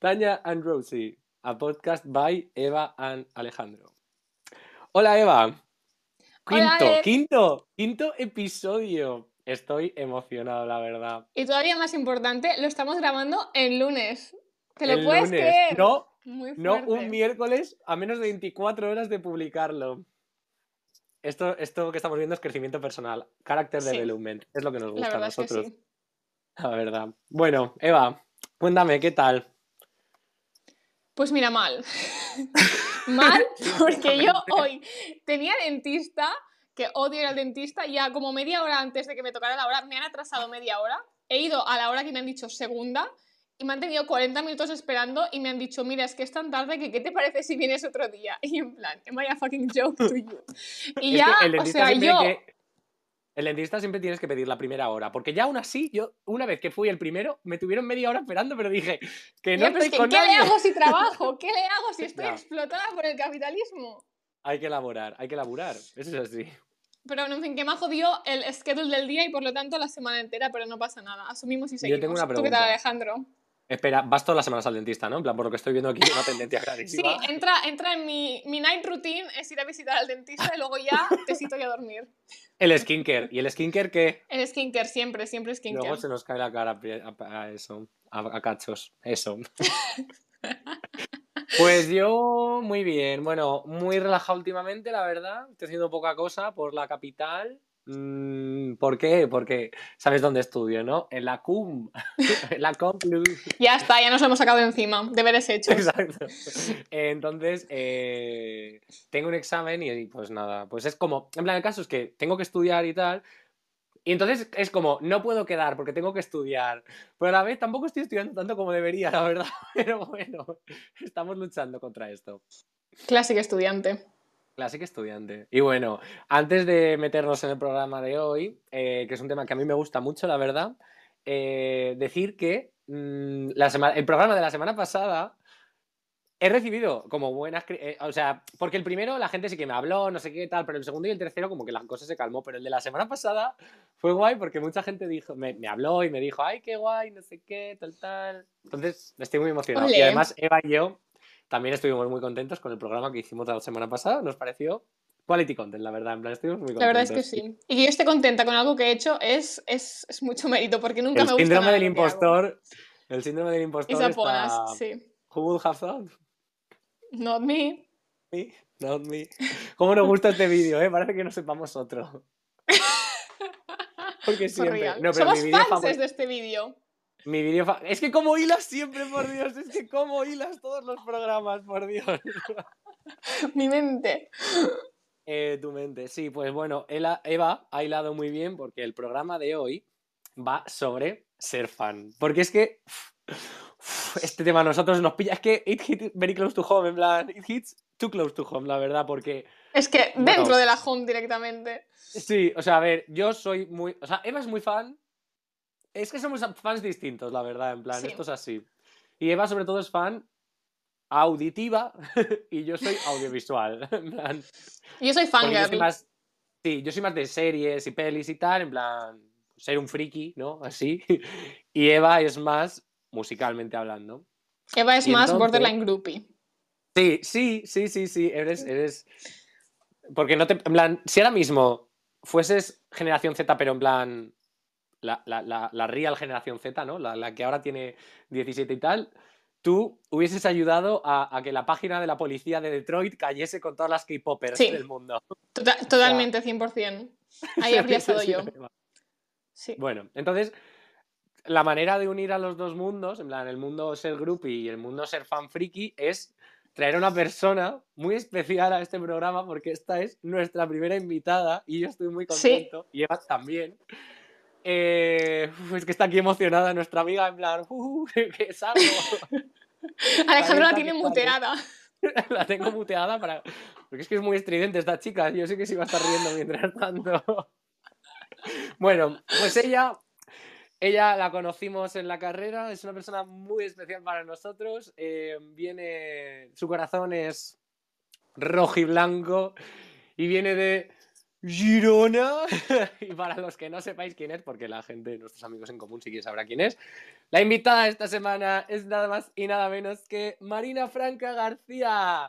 Tanya and Rosie, a podcast by Eva and Alejandro. Hola Eva. Quinto, Hola, Ed. quinto, quinto episodio. Estoy emocionado, la verdad. Y todavía más importante, lo estamos grabando el lunes. ¿Te lo El puedes lunes. creer? No, Muy no un miércoles a menos de 24 horas de publicarlo. Esto, esto que estamos viendo es crecimiento personal, character Sí. development. Es lo que nos gusta a verdad es que nosotros. sí. La verdad. Bueno, Eva, cuéntame, ¿qué tal? Pues mira, mal. mal porque yo hoy tenía dentista, que odio ir al dentista, ya como media hora antes de que me tocara la hora, me han atrasado media hora. He ido a la hora que me han dicho segunda y me han tenido 40 minutos esperando y me han dicho, mira, es que es tan tarde que ¿qué te parece si vienes otro día? Y en plan, am I a fucking joke to you? Y ya, o sea, yo... que- El dentista siempre tienes que pedir la primera hora, porque ya aún así, yo una vez que fui el primero, me tuvieron media hora esperando, pero dije que no estoy que, con ¿qué nadie. le hago si trabajo? ¿Qué le hago si estoy explotada por el capitalismo? Hay que elaborar, hay que elaborar. Eso es así. Pero bueno, en fin, que me ha jodido el schedule del día y por lo tanto la semana entera, pero no pasa nada. Asumimos y Yo seguimos. tengo una ¿Tú qué tal, pregunta. Alejandro? Espera, vas todas las semanas al dentista, ¿no? En plan, por lo que estoy viendo aquí, una tendencia Sí, clarísima. entra, entra en mi, mi night routine, es ir a visitar al dentista y luego ya te cito y a dormir. El skincare. ¿Y el skincare qué? El skincare, siempre, siempre skincare. Luego se nos cae la cara a eso, a, a cachos. Eso. Pues yo, muy bien. Bueno, muy relajado últimamente, la verdad. Estoy haciendo poca cosa por la capital. Mm, ¿Por qué? Porque sabes dónde estudio, ¿no? En la CUM. En la Complu. Ya está, ya nos lo hemos sacado de encima. Deberes hechos. Exacto. Entonces, eh, tengo un examen y, y, pues nada, pues es como, en plan, el caso es que tengo que estudiar y tal. Y entonces es como, no puedo quedar porque tengo que estudiar. Pero a la vez tampoco estoy estudiando tanto como debería, la verdad. Pero bueno, estamos luchando contra esto. Clásico estudiante. Clásico estudiante. Y bueno, antes de meternos en el programa de hoy, eh, que es un tema que a mí me gusta mucho, la verdad, eh, decir que mm, la sema- el programa de la semana pasada he recibido como buenas... eh, o sea, porque el primero la gente sí que me habló, no sé qué tal, pero el segundo y el tercero como que la cosa se calmó, pero el de la semana pasada fue guay porque mucha gente dijo, me, me habló y me dijo, ay, qué guay, no sé qué, tal, tal. Entonces, estoy muy emocionado. Y Ole. además, Eva y yo también estuvimos muy contentos con el programa que hicimos la semana pasada. Nos pareció quality content, la verdad. En plan, estuvimos muy contentos. La verdad es que sí. Y que yo esté contenta con algo que he hecho es, es, es mucho mérito, porque nunca El me gusta síndrome nada del impostor. El síndrome del impostor ponas, está... sí. Who would have thought? Not me. Me, not me. ¿Cómo nos gusta este vídeo, eh? Parece que no sepamos otro. Porque siempre... No, pero Somos fans de este vídeo. Mi vídeo fa- Es que como hilas siempre, por Dios. Es que como hilas todos los programas, por Dios. Mi mente. Eh, tu mente. Sí, pues bueno, Eva ha hilado muy bien porque el programa de hoy va sobre ser fan. Porque es que este tema a nosotros nos pilla. Es que it hit very close to home, en plan, it hits too close to home, la verdad, porque Es que Bueno. dentro de la home directamente. sí, o sea, a ver, yo soy muy. O sea, Eva es muy fan. Es que somos fans distintos, la verdad, en plan, Sí. esto es así. Y Eva, sobre todo, es fan auditiva y yo soy audiovisual. En plan, Yo soy Porque yo soy más. Sí, yo soy más de series y pelis y tal, en plan. Ser un friki, ¿no? Así. Y Eva es más musicalmente hablando. Eva es y más entonces- borderline groupie. Sí, sí, sí, sí, sí. Eres. eres... Porque no te. En plan, si ahora mismo fueses generación Z, pero en plan. La, la, la, la real generación Z, ¿no? La, la que ahora tiene 17 y tal. Tú hubieses ayudado a, a que la página de la policía de Detroit cayese con todas las K-popers Sí. del mundo. Tota- totalmente, 100%. Ahí habría estado yo. Sí. Bueno, entonces, la manera de unir a los dos mundos, en plan, el mundo ser groupie y el mundo ser fan friki, es traer a una persona muy especial a este programa porque esta es nuestra primera invitada y yo estoy muy Sí. contento y Eva también. Eh, es que está aquí emocionada nuestra amiga, en plan, uh, que es algo. Alejandro la tiene muteada. la tengo muteada para. Porque es que es muy estridente esta chica. Yo sé que se iba a estar riendo mientras tanto. Bueno, pues ella. Ella la conocimos en la carrera, es una persona muy especial para nosotros. eh, viene. Su corazón es rojo y blanco. Y viene de Girona. y para los que no sepáis quién es, porque la gente, nuestros amigos en común, sí que sabrá quién es, la invitada esta semana es nada más y nada menos que Marina Franca García.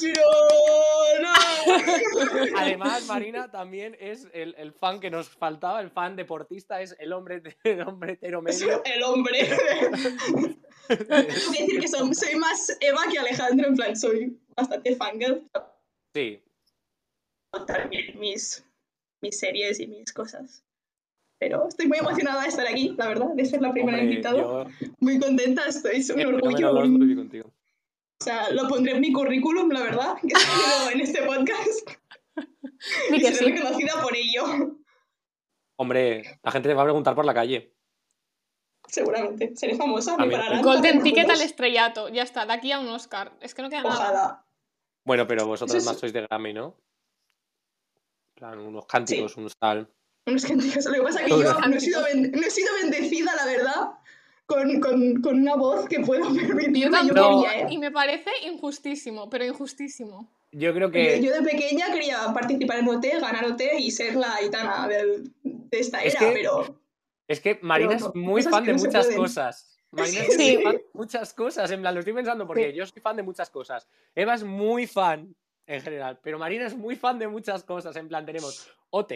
¡Girona! Además, Marina también es el, el fan que nos faltaba, el fan deportista, es el hombre, el hombre hetero medio. El hombre. Decir que son- soy más Eva que Alejandro, en plan, soy bastante fangirl. Sí, contar mi- mis, mis series y mis cosas. Pero estoy muy emocionada de estar aquí, la verdad, de ser la primera hombre, invitada. yo Muy contenta, estoy, es un el orgullo. fenómeno un- Lost Movie contigo. o sea, lo pondré en mi currículum, la verdad, que salido en este podcast. Y que seré sí. reconocida por ello, Hombre, la gente te va a preguntar por la calle. seguramente. Seré famosa, me pararán. Golden ticket al estrellato. Ya está, de aquí a un Oscar. Es que no queda nada. Ojalá. Bueno, pero vosotros Eso más es- sois de Grammy, ¿no? Plan, unos cánticos, unos tal. Unos cánticos. Lo que pasa es que yo no he sido, ben- no he sido bendecida, la verdad, con, con, con una voz que pueda Yo permitirme. Yo tampoco. quería, ¿eh? Y me parece injustísimo, pero injustísimo. Yo creo que. yo de pequeña quería participar en OT, ganar OT y ser la aitana del- de esta Es era, que- pero Es que Marina Pero es muy fan de no muchas cosas. Marina es Sí. muy fan de muchas cosas. En plan, lo estoy pensando porque yo soy fan de muchas cosas. Eva es muy fan en general, pero Marina es muy fan de muchas cosas. En plan, tenemos OT.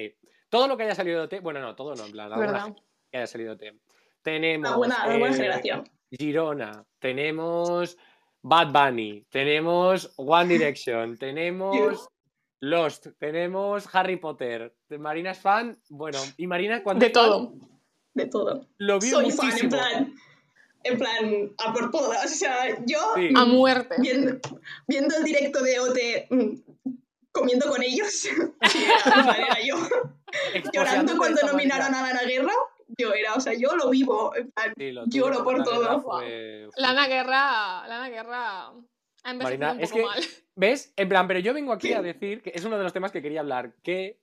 Todo lo que haya salido de OT. Bueno, no, todo no, en plan, alguna que haya salido de OT. Tenemos. buena, eh, generación. Girona, tenemos Bad Bunny, tenemos One Direction, tenemos Lost, tenemos Harry Potter. Marina es fan, bueno, y Marina cuando De fan, todo. De todo. lo vio Soy fan, en plan, en plan, a por todas. O sea, yo Sí. A muerte. viendo, viendo el directo de OT, mm, comiendo con ellos, era, yo. Llorando cuando nominaron manera. a Lana Guerra, yo era, o sea, yo lo vivo. en plan, Sí, lo lloro por la todo. fue- Lana Guerra. Lana Guerra. Ha Marina, un es poco que- mal. ¿Ves? En plan, pero yo vengo aquí a decir que es uno de los temas que quería hablar, que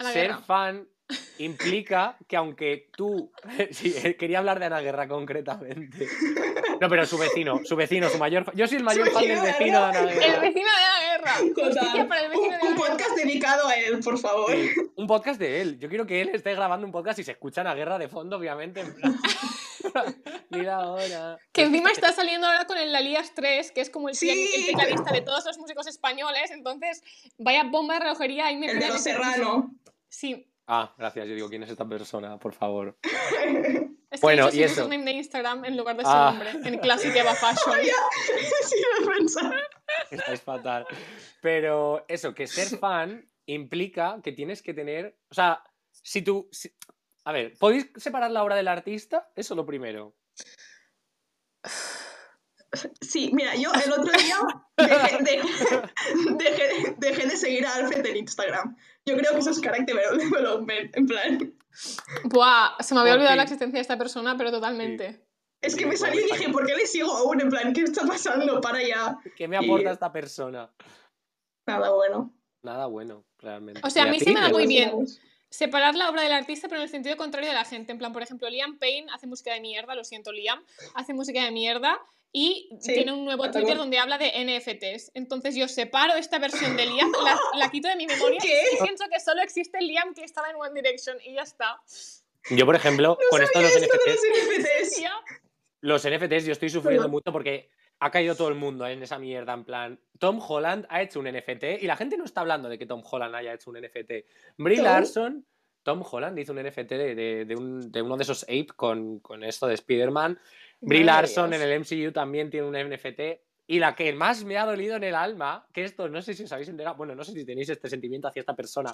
Ana ser Guerra. fan implica que aunque tú... Sí, eh, quería hablar de Ana Guerra concretamente. No, pero su vecino, su vecino, su mayor... Yo soy el mayor fan del vecino de Ana El Guerra. vecino de Ana Guerra. Justicia Total. para el Un, vecino de un Ana Guerra. podcast dedicado a él, por favor. Sí, un podcast de él. Yo quiero que él esté grabando un podcast y se escucha Ana Guerra de fondo, obviamente. en plan, Mira ahora. Que encima está saliendo ahora con el Lalías 3, que es como el, Sí. el tecladista de todos los músicos españoles. Entonces, vaya bomba de relojería ahí me El de los Serrano. Sí. Ah, gracias. Yo digo, ¿quién es esta persona? Por favor. Es que Bueno, hizo y su eso. username de Instagram en lugar de su Ah. nombre. En Classic Eva Fashion. sí, lo he pensado. Estáis fatal. Pero eso, que ser fan implica que tienes que tener. O sea, si tú. si- A ver, ¿podéis separar la obra del artista? Eso lo primero. Sí, mira, yo el otro día dejé, dejé- dejé- dejé de seguir a Alfred en Instagram. Yo creo que eso es character development, en plan. Buah, se me había Por olvidado fin. la existencia de esta persona, pero totalmente. Es que me salió y dije, ¿por qué le sigo aún? En plan, ¿qué está pasando? Para ya. ¿Qué me aporta Y- esta persona? Nada bueno. Nada bueno, realmente. O sea, a mí se me da muy bien. Separar la obra del artista, pero en el sentido contrario de la gente. En plan, por ejemplo, Liam Payne hace música de mierda, lo siento, Liam, hace música de mierda y Sí, tiene un nuevo Twitter donde habla de NFTs. Entonces yo separo esta versión de Liam, la, la quito de mi memoria ¿Qué? y pienso que solo existe el Liam que estaba en One Direction y ya está. Yo, por ejemplo, con esto de los Esto de NFTs, los NFTs. Los NFTs yo estoy sufriendo mucho porque ha caído todo el mundo en esa mierda. En plan, Tom Holland ha hecho un NFT y la gente no está hablando de que Tom Holland haya hecho un NFT. Brie ¿Tom? Larson, Tom Holland hizo un NFT de, de- de un- de uno de esos ape con, con esto de Spider-Man. Brie Larson en el MCU también tiene un NFT. Y la que más me ha dolido en el alma, que esto no sé si os habéis enterado, bueno, no sé si tenéis este sentimiento hacia esta persona,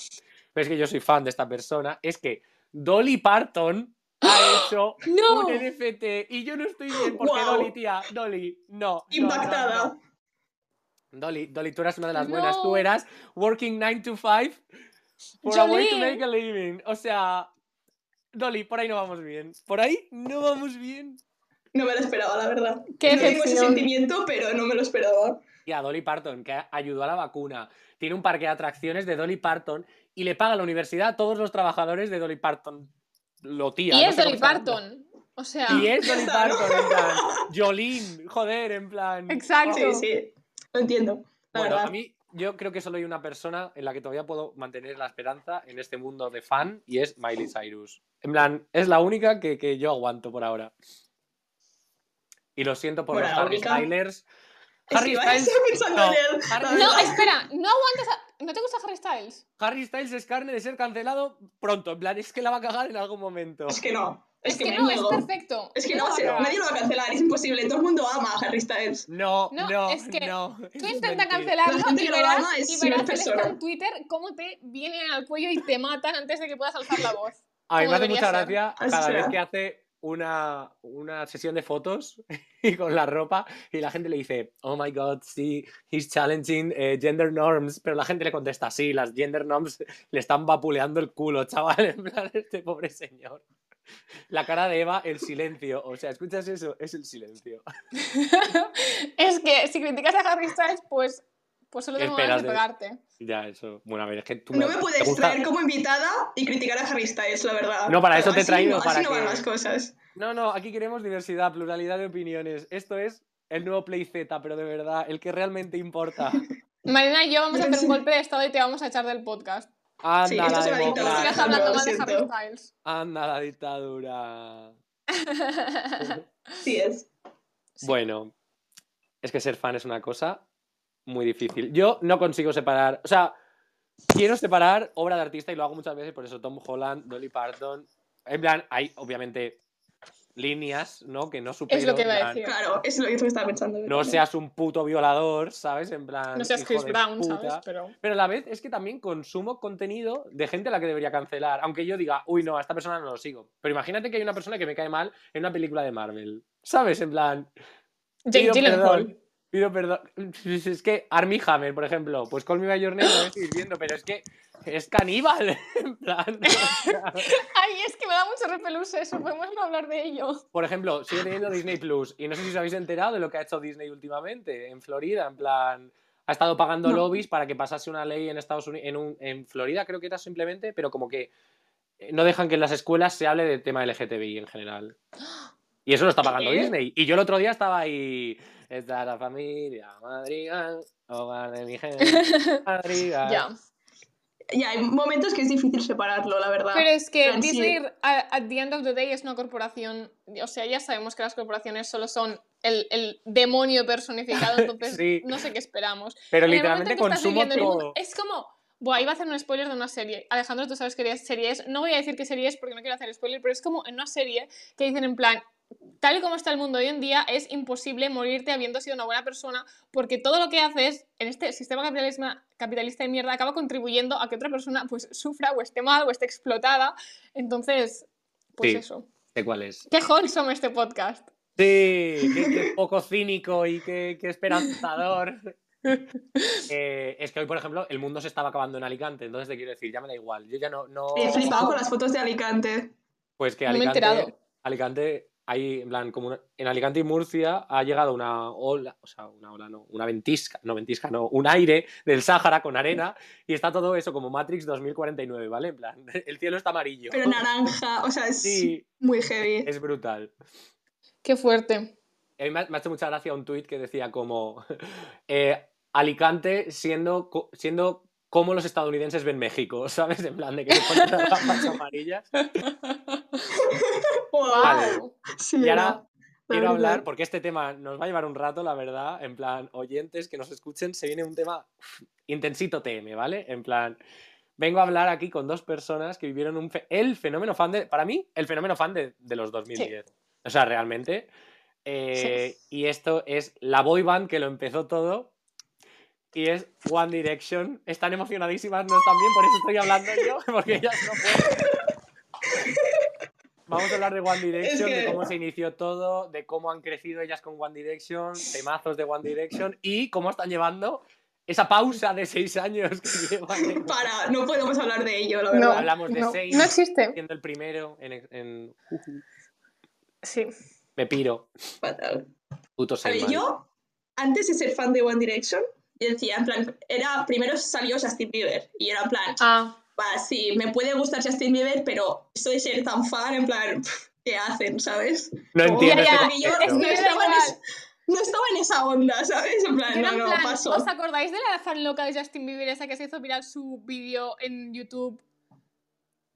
pero es que yo soy fan de esta persona, es que Dolly Parton ha hecho ¡No! un NFT y yo no estoy bien porque Guau. Dolly, tía, Dolly, no. no, no, Impactada. no. Dolly, Dolly, tú eras una de las buenas, tú eras working 9 to 5 for a way to make a living. O sea, Dolly, por ahí no vamos bien. Por ahí no vamos bien. No me lo esperaba, la verdad. Qué no tengo ese sentimiento, pero no me lo esperaba. Y a Dolly Parton, que ayudó a la vacuna. Tiene un parque de atracciones de Dolly Parton y le paga a la universidad a todos los trabajadores de Dolly Parton. Lo tía. Y no es Dolly. Parton. O sea, Y es Dolly. Parton, en plan. Jolín, joder, en plan. Exacto. Sí, sí. Lo entiendo. La Bueno, verdad. a mí, yo creo que solo hay una persona en la que todavía puedo mantener la esperanza en este mundo de fan y es Miley Cyrus. En plan, es la única que, que yo aguanto por ahora. Y lo siento por Bueno, los Harry Stylers. Harry que Styles. no. Harry, No, espera, no aguantas. a- ¿No te gusta Harry Styles? Harry Styles es carne de ser cancelado pronto. En plan, es que la va a cagar en algún momento. Es que no. Es, Es que, que no, es perfecto. Es que No no, se- nadie lo va a cancelar, es imposible. Todo el mundo ama a Harry Styles. No, no, No, no. es que Tú Tú intenta cancelarlo La gente y que lo verás, ama es y una verás persona. esto en Twitter cómo te vienen al cuello y te matan antes de que puedas alzar la voz. A mí me hace mucha ser. gracia cada vez que hace una, una sesión de fotos y con la ropa y la gente le dice, oh my god, sí, he's challenging eh, gender norms, pero la gente le contesta, sí, las gender norms le están vapuleando el culo, chaval, en plan, este pobre señor. La cara de Eva, el silencio, o sea, ¿escuchas eso? Es el silencio. es que si criticas a Harry Styles, pues, pues solo tengo ganas de pegarte. Ya, eso, bueno, a ver, es que tú No me ¿te puedes gusta? traer como invitada y criticar a Harry Styles, la verdad. No, para eso te he traído, no- para Así no van que- las cosas. No, no, aquí queremos diversidad, pluralidad de opiniones. Esto es el nuevo Play Z, pero de verdad, el que realmente importa. Marina y yo vamos a hacer un golpe de estado y te vamos a echar del podcast. Anda Sí, esto la se va a Como dictar. sigas Ah, hablando mal de Harry. Styles. Anda la dictadura. Sí es. Sí. Bueno, es que ser fan es una cosa muy difícil. Yo no consigo separar, o sea, quiero separar obra de artista y lo hago muchas veces, por eso Tom Holland, Dolly Parton. En plan, hay obviamente líneas, ¿no? Que no supero. Es lo que iba a decir. Claro, es lo que estaba pensando. yo No seas un puto violador, ¿sabes? En plan. No seas Chris Brown, puta. ¿sabes? Pero... Pero a la vez es que también consumo contenido de gente a la que debería cancelar. Aunque yo diga, uy, no, a esta persona no lo sigo. Pero imagínate que hay una persona que me cae mal en una película de Marvel. ¿Sabes? En plan. Jake Gyllenhaal. Pido perdón. Es que Armie Hammer, por ejemplo, pues Call Me By Your Name lo estoy viendo, pero es que es caníbal. En plan. Ay, es que me da mucho repelús eso, podemos no hablar de ello. por ejemplo, sigue teniendo Disney Plus. Y no sé si os habéis enterado de lo que ha hecho Disney últimamente en Florida. En plan. Ha estado pagando No. lobbies para que pasase una ley en Estados Unidos, en, un- en Florida creo que era simplemente, pero como que eh, no dejan que en las escuelas se hable de tema LGTBI en general. Y eso lo está pagando ¿Qué? Disney. Y yo el otro día estaba ahí. Está la familia, madrigal, hogar de mi gente, madrigal. Ya. Ya, hay momentos que es difícil separarlo, la verdad. Pero es que Pero sí. Disney, a- at the end of the day, es una corporación. O sea, ya sabemos que las corporaciones solo son el, el demonio personificado, entonces Sí. no sé qué esperamos. Pero En literalmente que consumo todo. Es como. Buah, iba a hacer un spoiler de una serie. Alejandro, tú sabes qué serie es. No voy a decir qué serie es porque no quiero hacer spoiler, pero es como en una serie que dicen en plan. Tal y como está el mundo hoy en día, es imposible morirte habiendo sido una buena persona porque todo lo que haces en este sistema capitalista, capitalista de mierda acaba contribuyendo a que otra persona pues sufra o esté mal o esté explotada. Entonces, pues Sí. eso. ¿De cuál es? Qué wholesome este podcast. Sí, qué, qué poco cínico y qué, qué esperanzador. Eh, es que hoy, por ejemplo, el mundo se estaba acabando en Alicante, entonces te quiero decir, ya me da igual. Yo ya no. no... He flipado con las fotos de Alicante. Pues que No me he Alicante, enterado. Alicante, hay, en plan, como una- en Alicante y Murcia ha llegado una ola, o sea, una ola no, una ventisca, no ventisca, no, un aire del Sáhara con arena y está todo eso como Matrix 2049, ¿vale? En plan, el cielo está amarillo. Pero naranja, o sea, es Sí, muy heavy. es brutal. Qué fuerte. A mí me ha, hecho mucha gracia un tuit que decía como eh, Alicante siendo, siendo como los estadounidenses ven México, ¿sabes? En plan de que se ponen las gafas amarillas. Wow. Vale. Sí, Y ahora quiero hablar, porque este tema nos va a llevar un rato, la verdad, en plan, oyentes que nos escuchen, se viene un tema uf, intensito TM, ¿vale? En plan, vengo a hablar aquí con dos personas que vivieron un fe- el fenómeno fan de, para mí, el fenómeno fan de, de los 2010. O sea, realmente. Eh, Y esto es la boy band que lo empezó todo. Y es One Direction. Están emocionadísimas, no están bien, por eso estoy hablando yo, porque ellas no pueden. Vamos a hablar de One Direction, que- de cómo se inició todo, de cómo han crecido ellas con One Direction, temazos de One Direction y cómo están llevando esa pausa de seis años que llevan. Para, no podemos hablar de ello, la No, verdad. Hablamos de no, seis. no existe. siendo el primero en, en Sí. me piro, Fatal. puto A seis. ver, yo, antes de ser fan de One Direction, yo decía, en plan, era, primero salió Justin Bieber, y era en plan, Ah, va, sí, me puede gustar Justin Bieber, pero eso de ser tan fan, en plan, ¿qué hacen, sabes? No entiendo ya, ya, Porque yo concepto. es que no estaba en igual. es- no estaba en esa onda, ¿sabes? En plan, no, no, plan, paso. ¿Os acordáis de la fan loca de Justin Bieber esa que se hizo viral su vídeo en YouTube?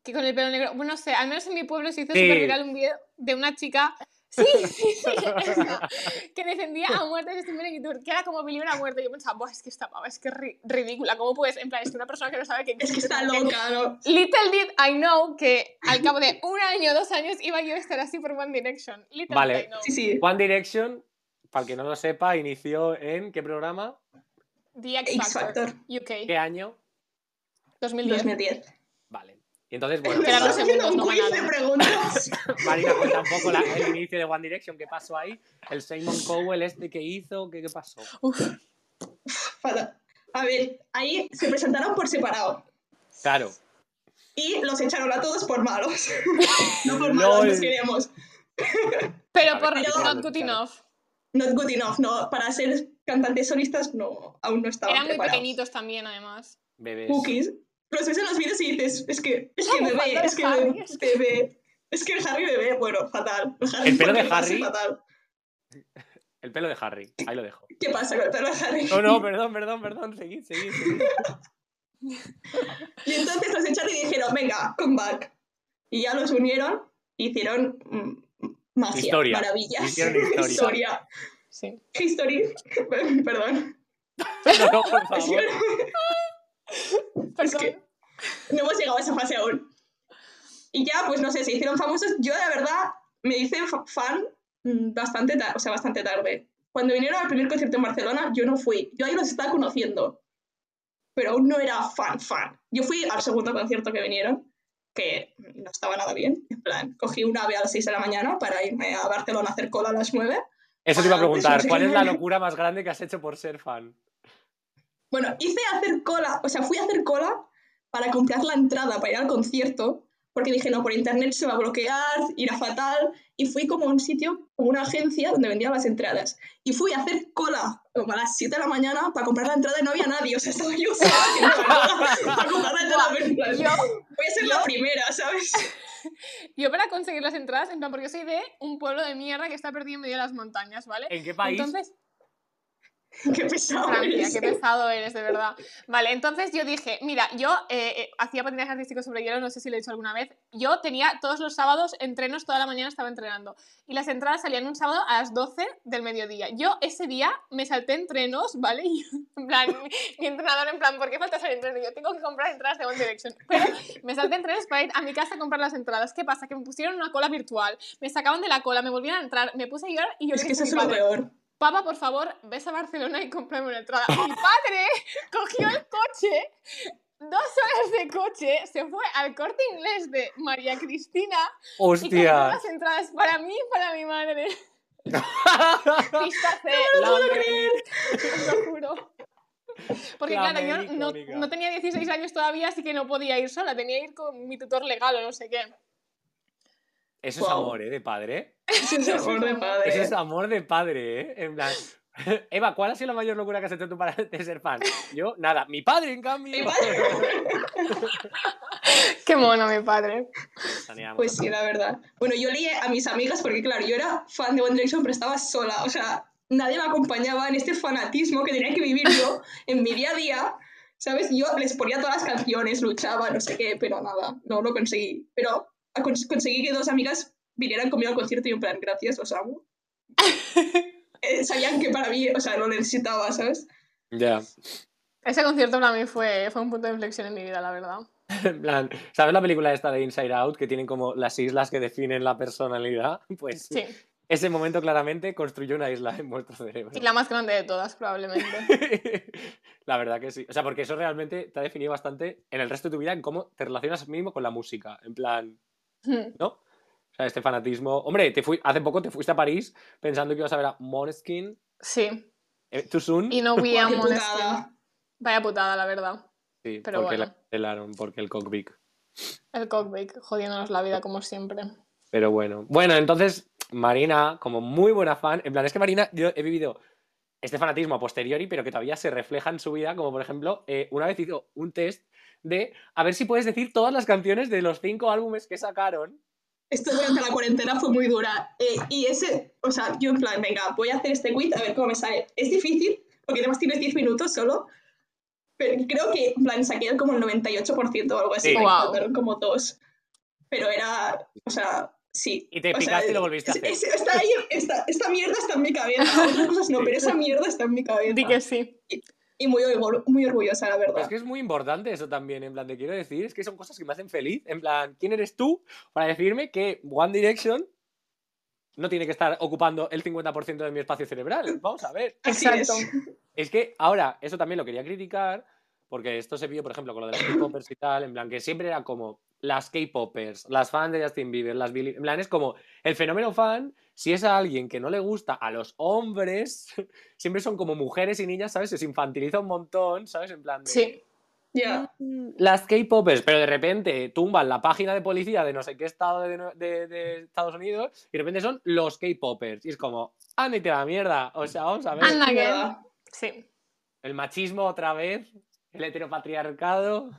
Que con el pelo negro. Bueno, no sé, al menos en mi pueblo se hizo Sí. súper viral un vídeo de una chica. Sí, sí, sí, que defendía a muerte a Justin Bieber en YouTube, que era como Billy a muerte. Y yo pensaba, Buah, es que esta pava es que es ri- ridícula. ¿Cómo puedes? En plan, es que una persona que no sabe que Es que está que- loca, ¿no? Little did I know que al cabo de un año, dos años, iba yo a estar así por One Direction. Little Vale. did I know. Sí, sí. One Direction, para el que no lo sepa, inició en ¿qué programa? The X X Factor, Factor. UK, ¿Qué año? 2010. 2010. Y entonces, bueno, un segundos, no quiz de ganaron. preguntas. Marina, cuenta un poco la- el inicio de One Direction, ¿qué pasó ahí? El Simon Cowell este que hizo, ¿qué, qué pasó? Uf. A ver, ahí se presentaron por separado. Claro. Y los echaron a todos por malos. no por malos, los queremos. pero por ver, not no, good no, enough. Not good enough, no. Para ser cantantes solistas, no, aún no estaban Eran muy pequeñitos también, además. Bebés. Cookies. Los ves en los vídeos y dices, es que, es que bebé, es que Harry, bebé, es que- bebé. Es que el Harry bebé, bueno, fatal. Harry El pelo de Harry. Fatal. El pelo de Harry, ahí lo dejo. ¿Qué pasa con el pelo de Harry? No, no, perdón, perdón, perdón, seguid, seguid, seguid. Y entonces los echaron y dijeron, venga, come back. Y ya los unieron, hicieron mm, magia, Historia. maravillas. Hicieron historia. historia. Sí. History. Perdón. No, no, por Es que, favor. es que no hemos llegado a esa fase aún. Y ya, pues no sé, se hicieron famosos. Yo, de verdad, me hice fa- fan mm, bastante, ta- o sea, bastante tarde. Cuando vinieron al primer concierto en Barcelona, yo no fui. Yo ahí los estaba conociendo. Pero aún no era fan, fan. Yo fui al segundo concierto que vinieron, que no estaba nada bien. En plan, cogí un ave a las 6 de la mañana para irme a Barcelona a hacer cola a las 9. Eso te iba a preguntar. ¿cuál es la locura más grande que has hecho por ser fan? Bueno, hice hacer cola, o sea, fui a hacer cola para comprar la entrada para ir al concierto, porque dije, no, por internet se va a bloquear, irá fatal, y fui como a un sitio, como una agencia donde vendían las entradas. Y fui a hacer cola como a las 7 de la mañana para comprar la entrada y no había nadie, o sea, estaba yo sola para comprar la entrada. pero Yo, Voy a ser la primera, ¿sabes? yo para conseguir las entradas, en plan, porque yo soy de un pueblo de mierda que está perdido en medio de las montañas, ¿vale? ¿En qué país? Entonces, Qué pesado Francia, eres. qué pesado eres, de verdad. Vale, entonces yo dije, mira, yo eh, eh, hacía patinaje artístico sobre hielo, no sé si lo he dicho alguna vez. Yo tenía todos los sábados entrenos, toda la mañana estaba entrenando. Y las entradas salían un sábado a las 12 del mediodía. Yo ese día me salté entrenos, ¿vale? Y, en plan, mi entrenador, en plan, ¿por qué faltas al entreno? Yo tengo que comprar entradas de One Direction. Pero me salté entrenos para ir a mi casa a comprar las entradas. ¿Qué pasa? Que me pusieron una cola virtual, me sacaban de la cola, me volvieron a entrar, me puse a llorar y yo Es le que eso es lo peor. Papá, por favor, ves a Barcelona y cómprame una entrada. Mi padre cogió el coche, dos horas de coche, se fue al corte inglés de María Cristina y compró ¡Hostia! las entradas para mí y para mi madre. Pista C, La Mary. os lo juro. Porque La claro, yo no, no tenía 16 años todavía, así que no podía ir sola, tenía que ir con mi tutor legal o no sé qué. Eso es Wow. amor, ¿eh? De padre. Eso es amor de padre. Eso es amor de padre, ¿eh? En plan... Eva, ¿cuál ha sido la mayor locura que has hecho tú para de ser fan? Yo, nada. Mi padre, en cambio. Mi padre. Qué mono mi padre. Pues sí, la verdad. Bueno, yo lié a mis amigas porque, claro, yo era fan de One Direction, pero estaba sola. O sea, nadie me acompañaba en este fanatismo que tenía que vivir yo en mi día a día. ¿Sabes? Yo les ponía todas las canciones, luchaba, no sé qué, pero nada, no lo conseguí. Pero conseguí que dos amigas vinieran conmigo al concierto y en plan, gracias, os amo. Eh, sabían que para mí, o sea, lo necesitaba, ¿sabes? Ya. Ese concierto para mí fue, fue un punto de inflexión en mi vida, la verdad. En plan, ¿sabes la película esta de Inside Out que tienen como las islas que definen la personalidad? Pues Sí. ese momento claramente construyó una isla en vuestro cerebro. Y la más grande de todas, probablemente. La verdad que sí. O sea, porque eso realmente te ha definido bastante en el resto de tu vida en cómo te relacionas mismo con la música. En plan. ¿no? O sea, este fanatismo. Hombre, te fui... hace poco te fuiste a París pensando que ibas a ver a Måneskin. Sí. Eh, Too Soon. Y no vi a putada. Vaya putada, la verdad. Sí, pero porque bueno. la cancelaron, porque el cockpit. El cockbake, jodiéndonos la vida como siempre. Pero bueno. Bueno, entonces, Marina, como muy buena fan, en plan, es que Marina, yo he vivido este fanatismo a posteriori, pero que todavía se refleja en su vida, como por ejemplo, eh, una vez hizo un test de a ver si puedes decir todas las canciones de los cinco álbumes que sacaron Esto durante la cuarentena fue muy dura. Eh, y ese, o sea, yo en plan, venga, voy a hacer este quiz a ver cómo me sale. Es difícil, porque además tienes 10 minutos solo. Pero creo que, en plan, saqué como el 98% o algo así. Sí. Wow. faltaron como dos. Pero era, o sea, sí. Y te O sea, picaste y lo volviste a hacer. es- está ahí, esta, esta mierda está en mi cabeza. Otras cosas no, Sí. pero esa mierda está en mi cabeza. Di que sí. Y muy, orgu- muy orgullosa, la verdad. Es que es muy importante eso también, en plan, te quiero decir, es que son cosas que me hacen feliz. En plan, ¿quién eres tú para decirme que One Direction no tiene que estar ocupando el 50% de mi espacio cerebral? Vamos a ver. Exacto. es. Es que ahora, eso también lo quería criticar, porque esto se vio, por ejemplo, con lo de las K-popers y tal, en plan, que siempre era como las K-popers, las fans de Justin Bieber, las Billie. En plan, es como el fenómeno fan, si es a alguien que no le gusta a los hombres, siempre son como mujeres y niñas, ¿sabes? Se infantiliza un montón, ¿sabes? En plan de. Sí. Ya. Las K-popers, pero de repente tumban la página de policía de no sé qué estado de, de- de Estados Unidos y de repente son los K-popers. Y es como, ándate a la mierda. O sea, vamos a ver. Anda que. Sí. El machismo otra vez, el heteropatriarcado,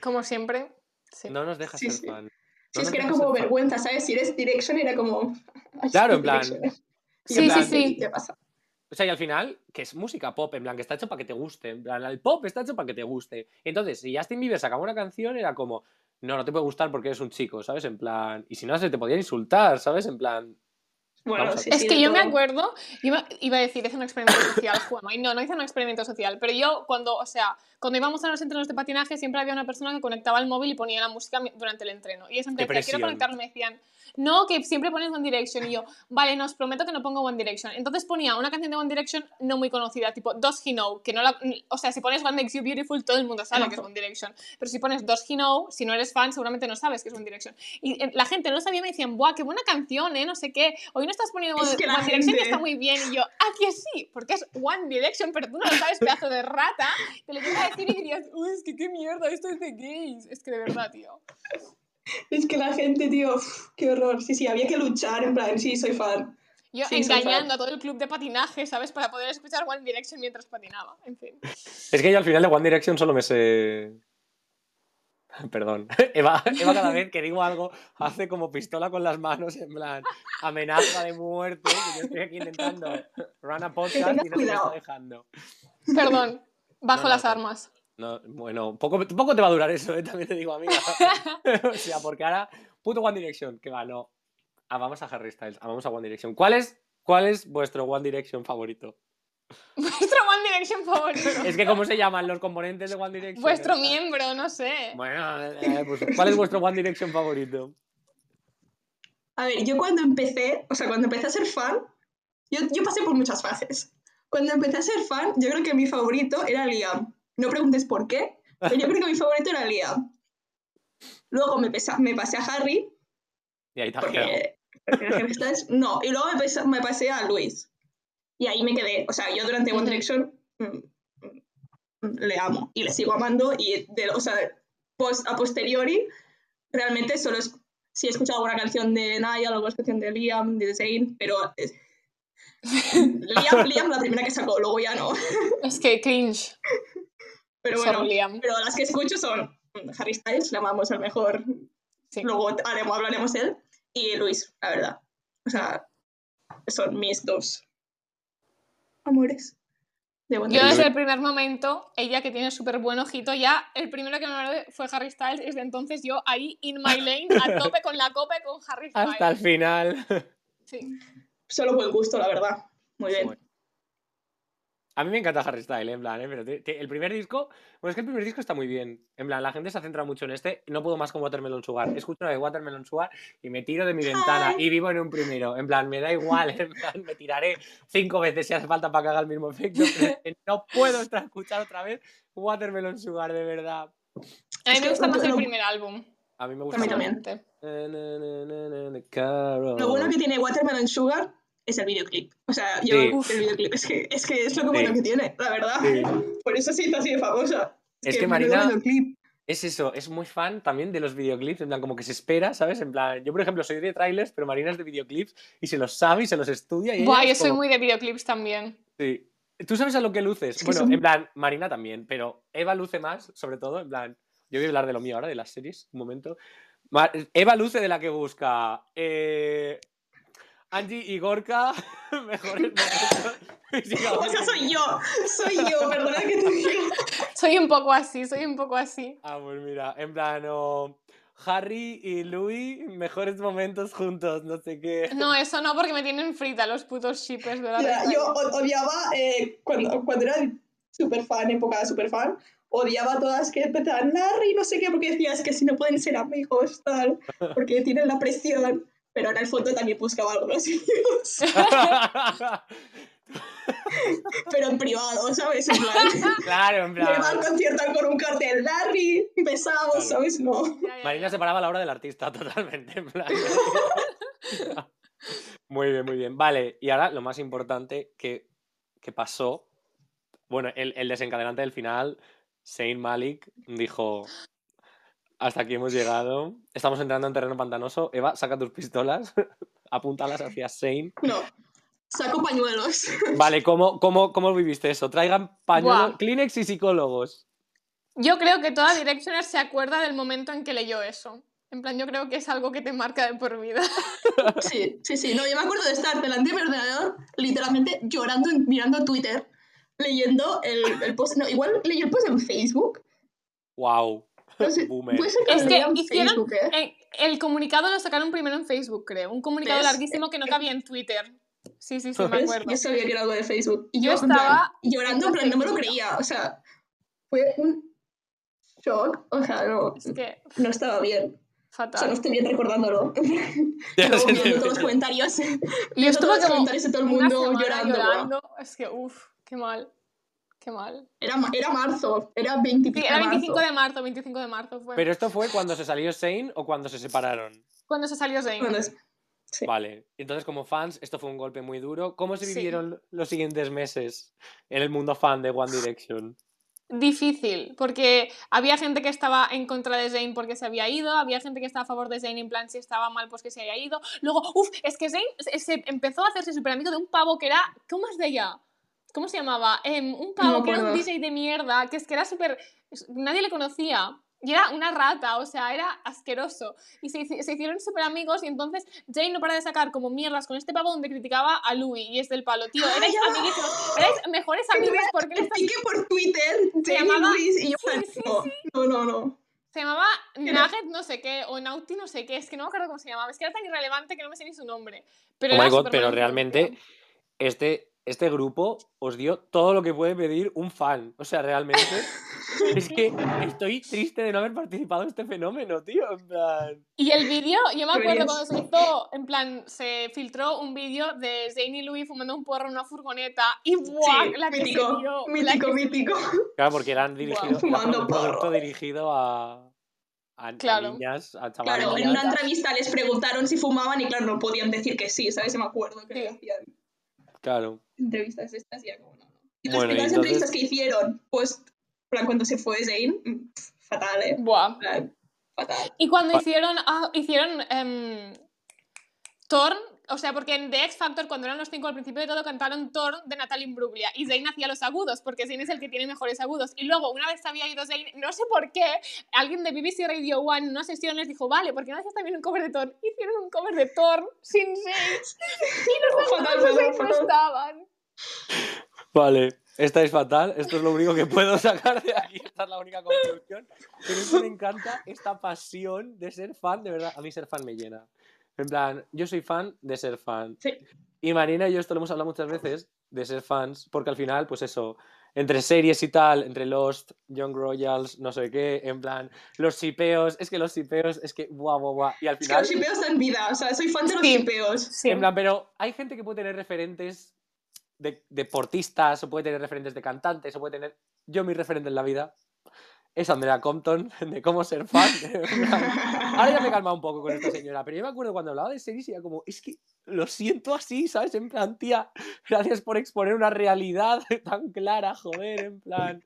Como siempre. Sí. no nos deja Sí, ser sí. fan. Sí, es que era como vergüenza, ¿sabes? Si eres Direction era como... Claro, en plan- Sí, en plan, sí, sí. ¿Qué pasa? O sea, y al final, que es música pop, en plan, que está hecho para que te guste. En plan, el pop está hecho para que te guste. Entonces, si Justin Bieber sacaba una canción, era como, no, no te puede gustar porque eres un chico, ¿sabes? En plan, y si no, se te podía insultar, ¿sabes? En plan, Bueno, sí, Es sí, que yo me acuerdo, yo iba a decir, hice un experimento social, Juanma, y no, no hice un experimento social, pero yo cuando, o sea, cuando íbamos a los entrenos de patinaje siempre había una persona que conectaba el móvil y ponía la música durante el entreno. Y ellos siempre Qué decían, quiero y me decían, no, que siempre pones One Direction. Y yo, vale, no, os prometo que no pongo One Direction. Entonces ponía una canción de One Direction no muy conocida, tipo Does He Know, que no la, o sea, si pones One Makes You Beautiful, todo el mundo sabe que es One Direction. Pero si pones Does He Know, si no eres fan, seguramente no sabes que es One Direction. Y eh, la gente no lo sabía me decían, ¡buah, qué buena canción, eh! No sé qué. Hoy no estás poniendo Es que One Direction que está muy bien. Y yo, ¡ah, que sí! Porque es One Direction, pero tú no lo sabes, pedazo de rata. Te lo llega a decir y dirías, ¡uy, es que qué mierda! Esto es de gays. Es que de verdad, tío. Es que la gente, tío, uf, qué horror. Sí, sí, había que luchar, en plan, sí, soy fan. Yo Sí, engañando a todo el club de patinaje, ¿sabes? Para poder escuchar One Direction mientras patinaba. En fin. Es que yo al final de One Direction solo me sé. Perdón. Eva, Eva cada vez que digo algo hace como pistola con las manos, en plan amenaza de muerte. Que yo estoy aquí intentando run a podcast y no me está dejando. Perdón. Bajo No, las armas. No, bueno, poco, poco te va a durar eso, ¿eh? también te digo, amiga. o sea, porque ahora, puto One Direction, que va, no. Amamos a Harry Styles, amamos a One Direction. ¿Cuál es, cuál es vuestro One Direction favorito? Vuestro One Direction favorito. Es que, ¿cómo se llaman los componentes de One Direction? Vuestro miembro, no sé. Bueno, eh, pues, ¿cuál es vuestro One Direction favorito? A ver, yo cuando empecé, o sea, cuando empecé a ser fan, yo, yo pasé por muchas fases. Cuando empecé a ser fan, yo creo que mi favorito era Liam. No preguntes por qué, pero yo creo que mi favorito era Liam. Luego me, pesa- me pasé a Harry, Y ahí te porque, porque no, y luego me, pesa- me pasé a Luis. Y ahí me quedé. O sea, yo durante One. Direction mm, mm, le amo y le sigo amando. Y, de, o sea, post, a posteriori, realmente solo es, sí he escuchado alguna canción de Niall, alguna canción de Liam, de Zayn, pero eh, Liam, Liam la primera que sacó, luego ya no. Es que cringe. Pero bueno, Liam. pero las que escucho son mm, Harry Styles, le amamos al mejor, Sí. luego haremos, hablaremos él, y Luis, la verdad. O sea, son mis dos amores de Yo desde el primer momento, ella que tiene súper buen ojito, ya el primero que me habló fue Harry Styles, y desde entonces yo ahí in my lane, a tope con la copa y con Harry Styles. Hasta el final. Sí. Solo buen gusto, la verdad. Muy bien. A mí me encanta Harry Styles, en plan, ¿eh? pero te- te- el primer disco, bueno, es que el primer disco está muy bien. En plan, la gente se ha centrado mucho en este. No puedo más con Watermelon Sugar. Escucho una de Watermelon Sugar y me tiro de mi ventana y vivo en un primero. En plan, me da igual, en plan, me tiraré cinco veces si hace falta para que haga el mismo efecto. pero no puedo escuchar otra vez Watermelon Sugar, de verdad. A mí me gusta más el primer álbum. A mí me gusta más. Lo bueno que tiene Watermelon Sugar es el videoclip. O sea, yo Sí. el videoclip es que, es que es lo que bueno Sí. que tiene, la verdad. Sí. Por eso se hizo así de famosa. Es que Marina- videoclip. Es eso, es muy fan también de los videoclips, en plan, como que se espera, ¿sabes? En plan, yo por ejemplo soy de trailers, pero Marina es de videoclips y se los sabe y se los estudia. Y Buah, yo es soy muy de videoclips también. Sí. ¿Tú sabes a lo que luces? Es que bueno, son- en plan, Marina también, pero Eva luce más, sobre todo, en plan, yo voy a hablar de lo mío ahora, de las series, un momento. Eva Luce de la que busca. Eh, Angie y Gorka, mejores momentos. O sea, soy yo, soy yo, perdona que te diga. Soy un poco así, soy un poco así. Ah, pues mira, en plan, o Harry y Louis, mejores momentos juntos, no sé qué. No, eso no, porque me tienen frita los putos shippers de la resta. yo odiaba, eh, cuando, cuando era súper fan, época súper fan, odiaba a todas que empezaban Larry, no sé qué, porque decías que si no pueden ser amigos, tal, porque tienen la presión. Pero en el fondo también buscaba algo así, pero en privado, ¿sabes? En plan, claro, en plan. concierto con un cartel Larry, besados, Claro. ¿sabes? No. Marina separaba la obra del artista totalmente, en plan. Muy bien, muy bien. Vale, y ahora lo más importante que, que pasó. Bueno, el, el desencadenante del final, Saint Malik dijo: Hasta aquí hemos llegado. Estamos entrando en terreno pantanoso. Eva, saca tus pistolas, apúntalas hacia Saint. No. Saco pañuelos. Vale, ¿cómo, cómo, cómo viviste eso? Traigan pañuelos, Buah. Kleenex y psicólogos. Yo creo que toda Directioner se acuerda del momento en que leyó eso. En plan, yo creo que es algo que te marca de por vida. Sí, sí, sí. No, yo me acuerdo de estar delante de mi ordenador, literalmente llorando, mirando Twitter, leyendo el, el post. No, igual leí el post en Facebook. Wow. Ser que Es lo que en hicieron- Facebook, ¿eh? Eh, El comunicado lo sacaron primero en Facebook, creo. Un comunicado ¿Ves? larguísimo que no cabía en Twitter. Sí, sí, sí, me acuerdo. Yo sabía que era algo de Facebook. Y Yo yo, en plan, estaba llorando, en plan, no me lo creía. O sea, fue un shock. O sea, no, Es que no estaba bien. O sea, no fatal. estoy bien recordándolo. Ya viendo todos los comentarios. Y yo estuve todos los como comentarios de todo el mundo llorando. llorando. Es que, uff, qué mal. Qué mal. Era, era marzo, era 20 Sí, era 25 de marzo, 25 de marzo fue. Pero esto fue cuando se salió Saint o cuando se separaron. Cuando se salió Zayn. Bueno, es- sí. Vale, entonces como fans esto fue un golpe muy duro. ¿Cómo se Sí. vivieron los siguientes meses en el mundo fan de One Direction? Difícil, porque había gente que estaba en contra de Zayn porque se había ido, había gente que estaba a favor de Zayn en plan si estaba mal pues que se haya ido. Luego, uff, es que Zayn se, se empezó a hacerse súper amigo de un pavo que era, ¿cómo es de ella? ¿Cómo se llamaba? Em, un pavo me que era un. DJ de mierda, que es que era súper... Nadie le conocía. Y era una rata, o sea, era asqueroso. Y se, se hicieron súper amigos y entonces Jane no para de sacar como mierdas con este pavo donde criticaba a Louis y es del palo. Tío, Ah, erais ya. amiguitos, erais mejores amigos porque Expliqué por Twitter, Se Jamie llamaba- Luis, y yo, Sí, sí, no, no, no, no. Se llamaba Nugget no sé qué, o Naughty no sé qué, es que no me acuerdo cómo se llamaba, es que era tan irrelevante que no me sé ni su nombre. Pero Oh era my god, pero realmente este, este grupo os dio todo lo que puede pedir un fan. O sea, realmente es que estoy triste de no haber participado en este fenómeno, tío. En plan... Y el vídeo, yo me acuerdo cuando se hizo, en plan, se filtró un vídeo de Zayn y Louis fumando un porro en una furgoneta y ¡buah! Sí, la que mítico, se dio, la mítico, que- mítico. Claro, porque eran dirigidos, fumando un producto porro. dirigido a, a, a Claro. niñas, a Claro, en una entrevista les preguntaron si fumaban y claro, no podían decir que sí, ¿sabes? Yo me acuerdo que Sí. hacían Claro. entrevistas estas y como, no, no. Y las Bueno, y primeras entonces- entrevistas que hicieron, pues, plan, cuando se fue Zayn, mm, fatal, ¿eh? ¡Buah! Plan, fatal. Y cuando Pa- hicieron, ah, hicieron em, Torn, o sea, porque en The X Factor, cuando eran los cinco al principio de todo, cantaron Torn de Natalie Imbruglia. Y Zayn hacía los agudos, porque Zayn es el que tiene mejores agudos. Y luego, una vez había ido Zayn, no sé por qué, alguien de BBC Radio One en una sesión les dijo, vale, ¿por qué no haces también un cover de Torn? Hicieron un cover de Torn sin Zayn. Y los Fatal, agudos de fatal, Zayn no estaban. Vale, esta es fatal. Esto es lo único que puedo sacar de aquí. Esta es la única conclusión. Pero es que me encanta esta pasión de ser fan. De verdad, a mí ser fan me llena. En plan, yo soy fan de ser fan. Sí. Y Marina y yo esto lo hemos hablado muchas veces de ser fans, porque al final, pues eso, entre series y tal, entre Lost, Young Royals, no sé qué, en plan, los sipeos, es que los sipeos, es que guau, guau, guau. Y al Es que final, los shipeos dan vida, o sea, soy fan de los. Sí. en plan, pero hay gente que puede tener referentes de deportistas, o puede tener referentes de cantantes, o puede tener. Yo, mi referente en la vida es Andrea Compton, de cómo ser fan. En Ahora ya me he calmado un poco con esta señora, pero yo me acuerdo cuando hablaba de series y era como, es que lo siento así, ¿sabes? En plan, tía, gracias por exponer una realidad tan clara, joder, en plan.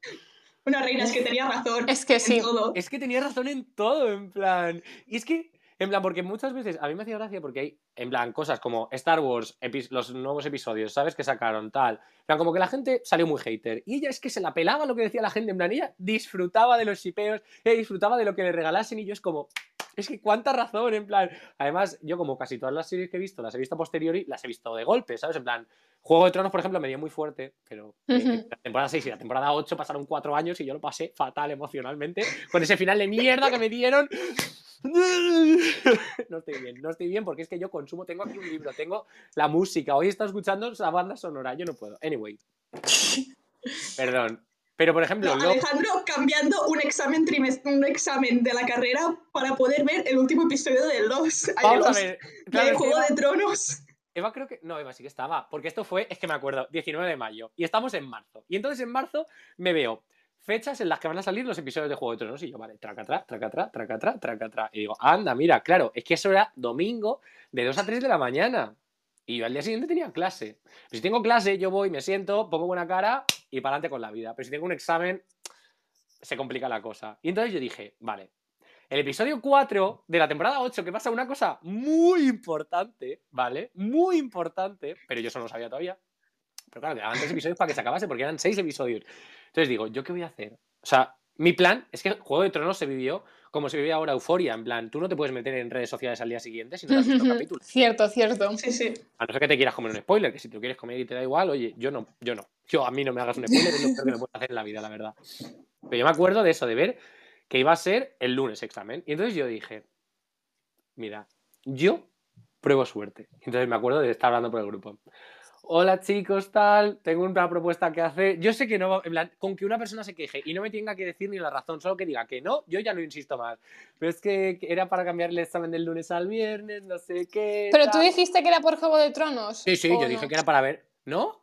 Una reina, es que tenía razón. Es que en sí. todo. Es que tenía razón en todo, en plan. Y es que, en plan, porque muchas veces a mí me hacía gracia porque hay, en plan, cosas como Star Wars, los nuevos episodios, ¿sabes? Que sacaron, tal. En plan, como que la gente salió muy hater. Y ella es que se la pelaba lo que decía la gente, en plan, ella disfrutaba de los shipeos, ella disfrutaba de lo que le regalasen y yo es como. Es que cuánta razón, en plan. Además, yo como casi todas las series que he visto, las he visto a posteriori, las he visto de golpe, ¿sabes? En plan, Juego de Tronos, por ejemplo, me dio muy fuerte, pero eh, Ujú. la temporada 6 y la temporada 8 pasaron cuatro años y yo lo pasé fatal emocionalmente con ese final de mierda que me dieron. No estoy bien, no estoy bien porque es que yo consumo, tengo aquí un libro, tengo la música, hoy estado escuchando la banda sonora, yo no puedo. Anyway. Perdón. Pero, por ejemplo, No, lo- Alejandro cambiando un examen trimes- un examen de la carrera para poder ver el último episodio de Los, vamos a ver. Claro, de Juego Eva- de Tronos. Eva creo que. No, Eva sí que estaba. Porque esto fue, es que me acuerdo, 19 de mayo. Y estamos en marzo. Y entonces en marzo me veo fechas en las que van a salir los episodios de Juego de Tronos. Y yo, vale, traca atrás, traca atrás, traca atrás, traca atrás. Y digo, anda, mira, claro, es que eso era domingo de 2 a 3 de la mañana. Y yo al día siguiente tenía clase. Pero si tengo clase, yo voy, me siento, pongo buena cara y para adelante con la vida. Pero si tengo un examen, se complica la cosa. Y entonces yo dije, vale, el episodio 4 de la temporada 8, que pasa una cosa muy importante, ¿vale? Muy importante, pero yo eso no lo sabía todavía. Pero claro, quedaban tres episodios para que se acabase, porque eran seis episodios. Entonces digo, ¿yo qué voy a hacer? O sea, mi plan es que Juego de Tronos se vivió como se vive ahora Euforia. En plan, tú no te puedes meter en redes sociales al día siguiente si no te has visto capítulos. Cierto, cierto. Sí, sí. A no ser que te quieras comer un spoiler, que si te lo quieres comer y te da igual, oye, yo no, yo no. Yo a mí no me hagas un spoiler, es lo peor que me puedes hacer en la vida, la verdad. Pero yo me acuerdo de eso, de ver que iba a ser el lunes examen. Y entonces yo dije, mira, yo pruebo suerte. Y entonces me acuerdo de estar hablando por el grupo. Hola chicos, tal, tengo una propuesta que hacer. Yo sé que no va, en plan, con que una persona se queje y no me tenga que decir ni la razón, solo que diga que no, yo ya no insisto más. Pero es que era para cambiar el examen del lunes al viernes, no sé qué. Pero tú dijiste que era por Juego de Tronos. Sí, sí, ¿o yo no? dije que era para ver. ¿No?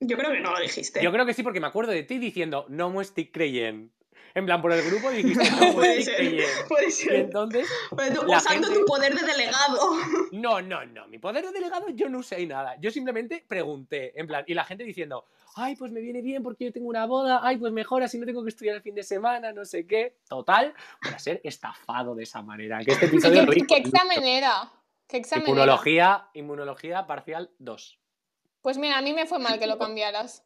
Yo creo que no lo dijiste. Yo creo que sí, porque me acuerdo de ti diciendo, no me estoy creyendo. En plan, por el grupo dijiste, no Puede ser. Puede Y entonces, Pero tú, usando gente- tu poder de delegado. no, no, no. Mi poder de delegado yo no usé nada. Yo simplemente pregunté, en plan, y la gente diciendo, ay, pues me viene bien porque yo tengo una boda, ay, pues mejor así no tengo que estudiar el fin de semana, no sé qué. Total, para ser estafado de esa manera. Que este ¿Qué, episodio lo qué- hizo qué examen era? ¿Qué examen era? Inmunología, inmunología parcial 2. Pues mira, a mí me fue mal que lo cambiaras.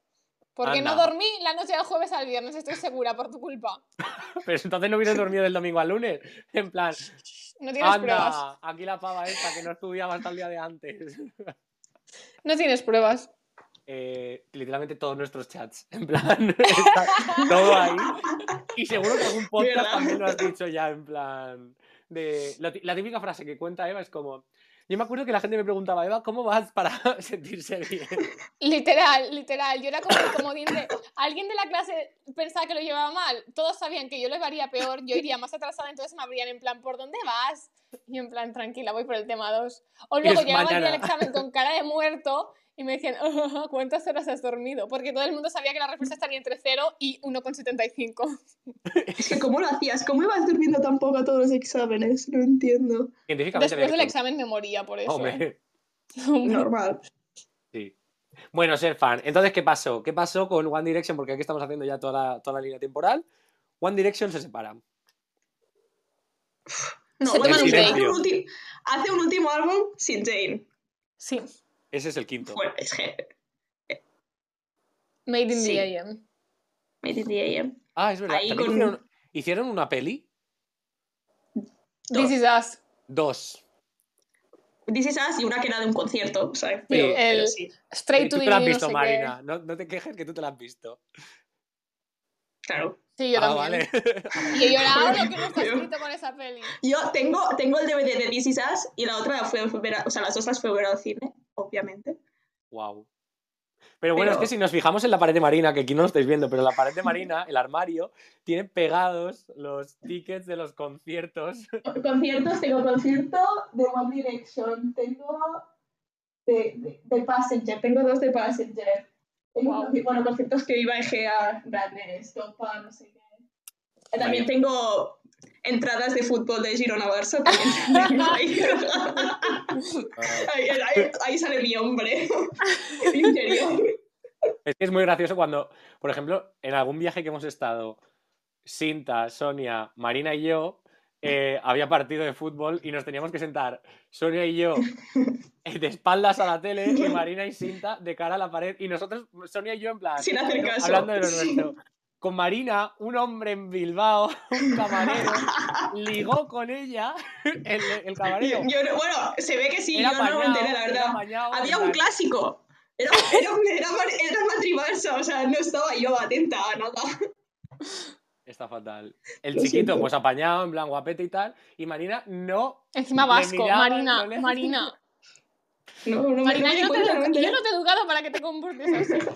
Porque no dormí la noche del jueves al viernes, estoy segura, por tu culpa. Pero entonces no hubieras dormido del domingo al lunes. En plan, No tienes pruebas. anda, aquí la pava esta que no estudiaba hasta el día de antes. No tienes pruebas. Eh, literalmente todos nuestros chats. En plan, está todo ahí. Y seguro que algún podcast ¿Verdad? también lo has dicho ya, en plan. De, la típica frase que cuenta Eva es como. Yo me acuerdo que la gente me preguntaba, Eva, ¿cómo vas para sentirse bien? Literal, literal. Yo era como el comodín de. Alguien de la clase pensaba que lo llevaba mal. Todos sabían que yo lo haría peor, yo iría más atrasada, entonces me abrían en plan, ¿por dónde vas? Y en plan, tranquila, voy por el tema 2. O luego es llegaba el día del mañana. examen con cara de muerto y me decían, "Ah, ¿cuántas horas has dormido? Porque todo el mundo sabía que la respuesta estaría entre 0 y 1,75. Es que, ¿cómo lo hacías? ¿Cómo ibas durmiendo tan poco a todos los exámenes? No entiendo. Científicamente Después del examen me moría por eso. ¿eh? Hombre, Normal. sí. Bueno, ser fan. Entonces, ¿qué pasó? ¿Qué pasó con One Direction? Porque aquí estamos haciendo ya toda la, toda la línea temporal. One Direction se separa. No, Se toman un break. hace un último álbum sin Jane. Sí, Ese es el quinto. Bueno, es que. Made in Sí. the AM. Made in the AM. Ah, es verdad. Ahí ¿También con- hicieron, hicieron una peli? This is us. Dos. This is Us y una que era de un concierto. O sea, Sí, pero, el- pero sí, Straight to tú the te la has no visto, qué. Marina. No, no te quejes que tú te la has visto. claro. Sí, yo ah, también. vale. Y he llorado lo que no está escrito con esa peli. Yo tengo, tengo el DVD de This is Us y la otra la fue a ver, a- o sea, las dos las fue a ver al cine, obviamente. wow. Pero bueno, Pero- es que si nos fijamos en la pared de Marina, que aquí no lo estáis viendo, pero la pared de Marina, el armario, tiene pegados los tickets de los conciertos. Conciertos, tengo concierto de One Direction, tengo de, de, de Passenger, tengo dos de Passenger. Tengo, Wow. bueno, conciertos que iba a EGA grandes, Topa, no sé qué. También tengo entradas de fútbol de Girona Barça. Ahí. Ahí, ahí- ahí sale mi hombre. Es que es muy gracioso cuando, por ejemplo, en algún viaje que hemos estado, Sinta, Sonia, Marina y yo, eh, había partido de fútbol y nos teníamos que sentar, Sonia y yo, eh, de espaldas a la tele y Marina y Sinta de cara a la pared y nosotros, Sonia y yo, en plan, Sin hacer caso. hablando de lo nuestro. Con Marina, un hombre en Bilbao, un camarero, ligó con ella, el, el camarero. Yo bueno, se ve que sí, Era yo no me apañado, enteré, la verdad. apañado, Había un clásico. Era, era, era, era matriversa, o sea, no estaba yo atenta a nada. Está fatal. El Lo chiquito, siento. pues apañado, en plan guapete y tal. Y Marina no. Encima vasco, miraba, Marina, no Marina. No, no Marina, yo no, te yo no te he educado para que te comportes así.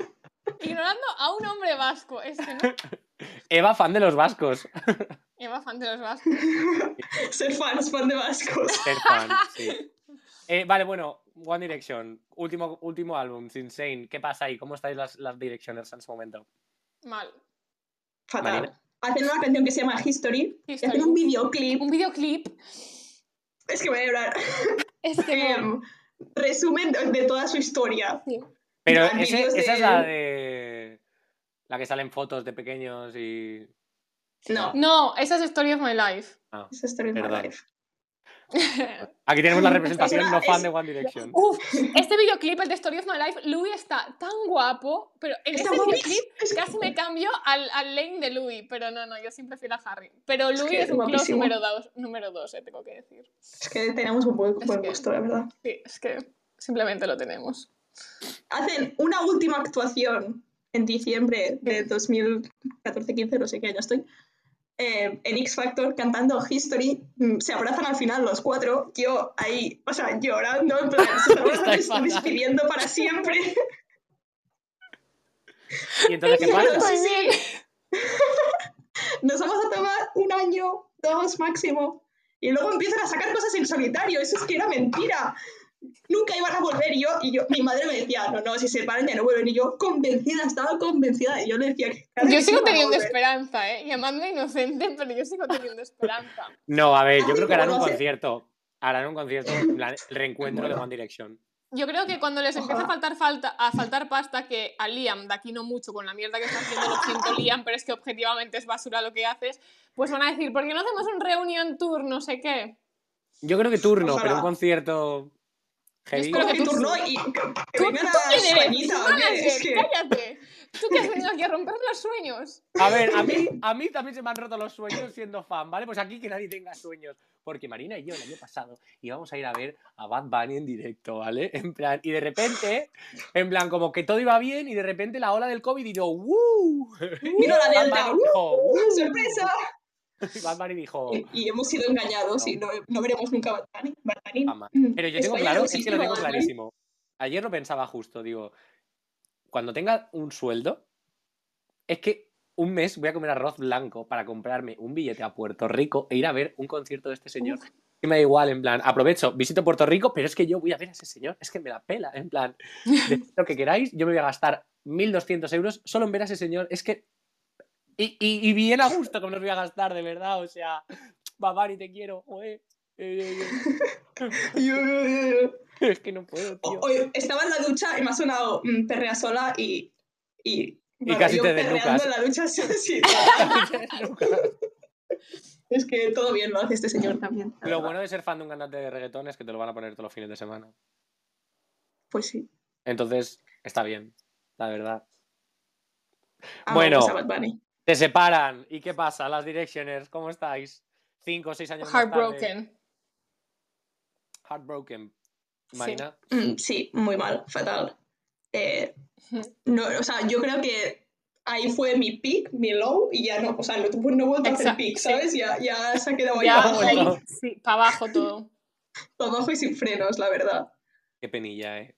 Ignorando a un hombre vasco. Es que no. Eva, fan de los vascos. Eva, fan de los vascos. Ser fans, fan de vascos. Ser fan, sí. Eh, vale, bueno, One Direction. Último, último álbum, Insane. ¿Qué pasa ahí? ¿Cómo estáis las, las Directioners en este momento? Mal. Fatal. Marina. Hacen una canción que se llama History. y. Hacen un videoclip. Un videoclip. Es que voy a llorar. Es que. Em, resumen de, de toda su historia. Sí. Pero ese- esa es la de. La que salen fotos de pequeños y. No, No, esa es Story of My Life. Ah. esa Story of My Perdón. Life. Aquí tenemos la representación una- no fan es- de One Direction. Uf, este videoclip, el de Story of My Life, Louis está tan guapo, pero en este videoclip Es casi me cambio al, al Lane de Louis, pero no, no, yo siempre prefiero a Harry. Pero Louis que es, un close número dos, número dos, eh, tengo que decir. Es que tenemos un buen, Es buen que- gusto, la verdad. Sí, es que simplemente lo tenemos. Hacen una última actuación en diciembre de 2014-15, no sé qué año estoy, eh, en X Factor cantando History. Mm, Se abrazan al final los cuatro. Yo ahí, o sea, llorando, en plan, se fatal. despidiendo para siempre. ¿Y entonces qué pasa? Sí, sí. Nos vamos a tomar un año, dos máximo. Y luego empiezan a sacar cosas en solitario. Eso es que era mentira. Nunca iban a volver. Y yo, y yo, mi madre me decía, no, no, si se separan ya no vuelven. Y yo, convencida, estaba convencida. Y yo le decía que. claro Yo que sigo teniendo esperanza, ¿eh? Llamadme inocente, pero yo sigo teniendo esperanza. No, a ver, yo creo que harán un concierto. Harán un concierto, en plan, el reencuentro de. One Direction. Yo creo que cuando les empieza a faltar, falta, a faltar pasta, que a Liam, de aquí no mucho, con la mierda que está haciendo, lo siento Liam, pero es que objetivamente es basura lo que haces, pues van a decir, ¿por qué no hacemos un reunion tour, no sé qué? Yo creo que turno, Ojalá. pero un concierto. Heavy. espero ¿Cómo que tú- turno? Y que, que ¿Tú, vengan tú a quién eres? Españita, ¿Tú oye, manager? es que... ¡Cállate! ¿Tú que has venido aquí a romper los sueños? A ver, a mí, a mí también se me han roto los sueños siendo fan, ¿vale? Pues aquí que nadie tenga sueños. Porque Marina y yo el año pasado íbamos a ir a ver a Bad Bunny en directo, ¿vale? En plan, y de repente, en plan, como que todo iba bien y de repente la ola del COVID y yo, ¡Woo! Vino la Delta. Bunny ¡Sorpresa! Y dijo, Y, hemos sido engañados y no, no veremos nunca Bunny. Jamás. Mm, Pero yo tengo España claro, no es que lo tengo clarísimo. Ayer lo pensaba justo, digo, cuando tenga un sueldo, es que un mes voy a comer arroz blanco para comprarme un billete a Puerto Rico e ir a ver un concierto de este señor. Que me da igual, en plan, aprovecho, visito Puerto Rico, pero es que yo voy a ver a ese señor, es que me la pela, en plan, lo que queráis, yo me voy a gastar 1.200 euros solo en ver a ese señor, es que... Y, y, y bien a gusto que me los voy a gastar, de verdad, o sea, Babari, te quiero, joder. Es que no puedo, tío. Hoy estaba en la ducha y me ha sonado mm, perrea sola y. Y, bueno, casi yo te perreando desnucas. en la ducha, sí, sí. Es que todo bien lo hace este señor también. Lo verdad. bueno de ser fan de un cantante de reggaetón es que te lo van a poner todos los fines de semana. Pues sí. Entonces, está bien, la verdad. Amamos Bueno. a Bad Bunny. Se separan. ¿Y qué pasa? Las Directioners, ¿cómo estáis? Cinco o seis años más tarde. Heartbroken. Heartbroken. Sí. Marina. Mm, sí, muy mal, fatal. Eh, no, o sea, yo creo que ahí fue mi peak, mi low, y ya no, o sea, no, no he vuelto a hacer peak, sí. ¿sabes? Ya, ya se ha quedado ahí Ya, abajo, ahí, sí, para abajo todo. abajo y sin frenos, la verdad. Qué penilla, eh.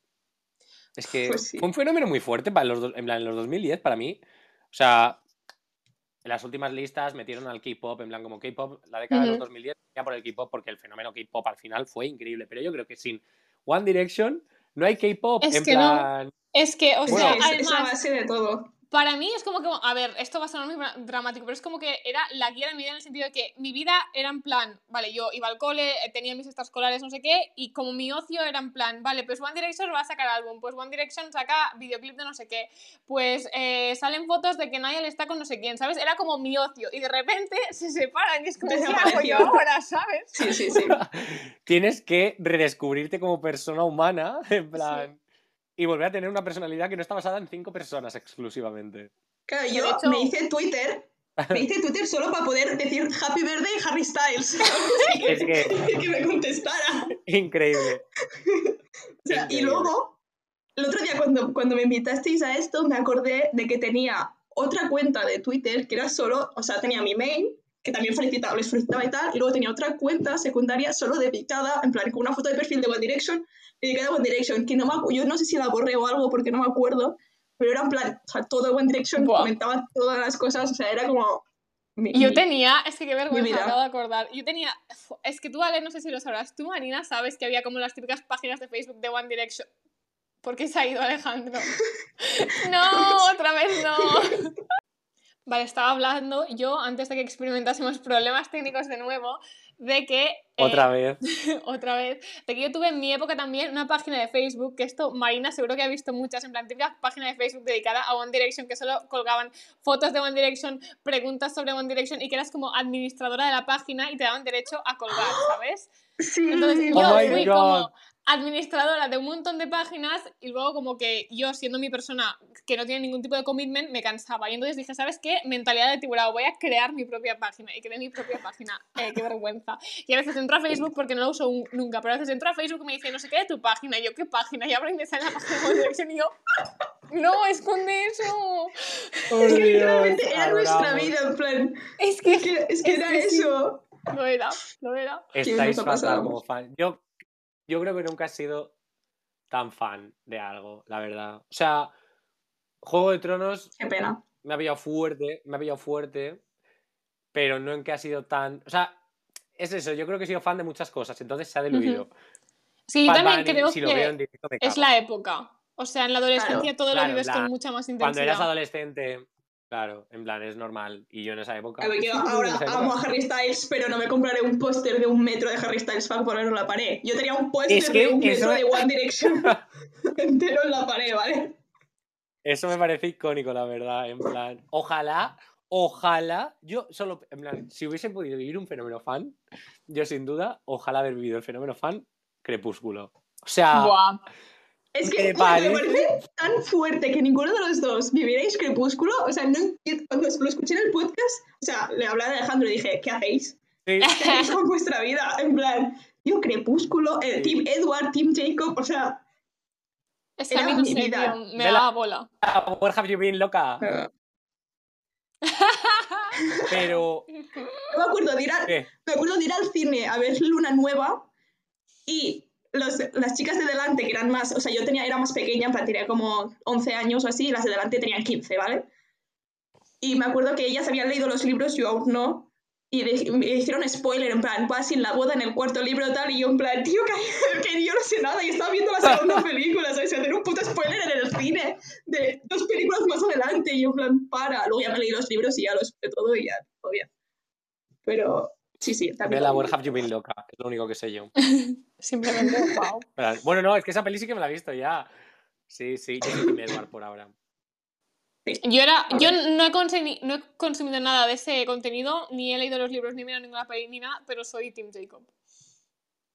Es que Pues sí. fue un fenómeno muy fuerte para los, dos- en, plan, en los 2010 para mí. O sea, en las últimas listas metieron al K-pop, en plan como K-pop, la década de los Ujú. 2010, ya por el K-pop, porque el fenómeno K-pop al final fue increíble. Pero yo creo que sin One Direction no hay K-pop. Es en que no. plan. Es que, o Bueno, sea, es, es la base de todo. Para mí es como que, a ver, esto va a sonar muy dra- dramático, pero es como que era la guía de mi vida en el sentido de que mi vida era en plan, vale, yo iba al cole, eh, tenía mis extraescolares, no sé qué, y como mi ocio era en plan, vale, pues One Direction va a sacar álbum, pues One Direction saca videoclip de no sé qué, pues eh, salen fotos de que Niall está con no sé quién, ¿sabes? Era como mi ocio, y de repente se separan y es como, ¿qué hago yo ahora, sabes? Sí, sí, sí. Tienes que redescubrirte como persona humana, en plan. Y volver a tener una personalidad que no está basada en cinco personas exclusivamente. Claro, yo hecho- me hice Twitter, me hice Twitter solo para poder decir Happy Birthday Harry Styles. Es que que me contestara. increíble. O sea, y Increíble. luego, el otro día cuando, cuando me invitasteis a esto, me acordé de que tenía otra cuenta de Twitter que era solo, o sea, tenía mi mail, que también felicitaba, les felicitaba y tal, y luego tenía otra cuenta secundaria solo dedicada, en plan, con una foto de perfil de One Direction, dedicada a One Direction, que no me yo no sé si la borré o algo porque no me acuerdo, pero era en plan, o sea, todo One Direction, Buah. comentaba todas las cosas, o sea, era como... mi- Yo mi- tenía, es que qué vergüenza, acabo de acordar. Yo tenía, es que tú, Ale, no sé si lo sabrás, tú, Marina, sabes que había como las típicas páginas de Facebook de One Direction. ¿Por qué se ha ido Alejandro? no, otra vez no. Vale, estaba hablando yo, antes de que experimentásemos problemas técnicos de nuevo, de que... eh, Otra vez. otra vez, de que yo tuve en mi época también una página de Facebook, que esto Marina seguro que ha visto muchas, en plan típica página de Facebook dedicada a One Direction, que solo colgaban fotos de One Direction, preguntas sobre One Direction y que eras como administradora de la página y te daban derecho a colgar, ¿sabes? Sí, Entonces Oh yo fui God. como administradora de un montón de páginas y luego como que yo siendo mi persona que no tiene ningún tipo de commitment me cansaba y entonces dije, ¿sabes qué? Mentalidad de tiburón, voy a crear mi propia página y creé mi propia página. Eh, qué vergüenza. Y a veces entro a Facebook porque no lo uso un- nunca, pero a veces entro a Facebook y me dice, no sé qué de tu página. Y yo, ¿qué página? Y abro y me sale la página de One Direction y yo, no, esconde eso. Por Es que Dios, literalmente era nuestra adoramos. vida, en plan, Es que es que, es que Es era que sí. eso. lo era, lo era. Estáis fatal como fan. Yo, yo creo que nunca he sido tan fan de algo, la verdad. O sea, Juego de Tronos Qué pena. me ha pillado fuerte, me ha pillado fuerte, pero no en que ha sido tan... O sea, es eso, yo creo que he sido fan de muchas cosas, entonces se ha diluido. Sí, yo Bad también Bunny, creo si que directo es la época. O sea, en la adolescencia Claro, todo claro, lo vives la- con mucha más intensidad. Cuando eras adolescente, claro, en plan, es normal. Y yo en esa época... A ver, yo Sí, ahora en esa época. amo a Harry Styles, pero no me compraré un póster de un metro de Harry Styles para ponerlo en la pared. Yo tenía un póster Es que de un eso- metro de One Direction entero en la pared, ¿vale? Eso me parece icónico, la verdad. En plan, ojalá, ojalá, yo solo, en plan, si hubiese podido vivir un fenómeno fan, yo sin duda, ojalá haber vivido el fenómeno fan Crepúsculo. O sea, Buah. Es ¿Te que me parece? tan fuerte que ninguno de los dos vivierais Crepúsculo. O sea, no, cuando lo escuché en el podcast, o sea, le hablaba a Alejandro y dije, ¿qué hacéis? sí, ¿Qué hacéis con vuestra vida? En plan, yo Crepúsculo, eh, Sí. Team Edward, Team Jacob, o sea... Es que a mí no mi sé, vida. tío, me daba bola. where have you been, loca? eh, Pero, me acuerdo de ir a- ¿qué? me acuerdo de ir al cine a ver Luna Nueva y los- las chicas de delante, que eran más, o sea, yo tenía, era más pequeña, en plan, tenía como 11 años o así, y las de delante tenían 15, ¿vale? Y me acuerdo que ellas habían leído los libros, yo aún no, y le- me hicieron spoiler, en plan, va sin la boda en el cuarto libro tal, y yo en plan, tío, que, que yo no sé nada, y estaba viendo la segunda película, ¿sabes? Y hacer un puto spoiler en el cine de dos películas más adelante, y yo en plan, para, luego ya me leí los libros y ya lo supe todo y ya, todo bien. Pero, sí, sí, también. Bella, where have you been, loca? Es lo único que sé yo. Simplemente, wow. Bueno, no, es que esa peli sí que me la he visto ya. Sí, sí, yo soy Team Edward por ahora. Yo, era, no, he consumi- no he consumido nada de ese contenido, ni he leído los libros, ni he mirado ninguna peli, ni nada, pero soy Team Jacob.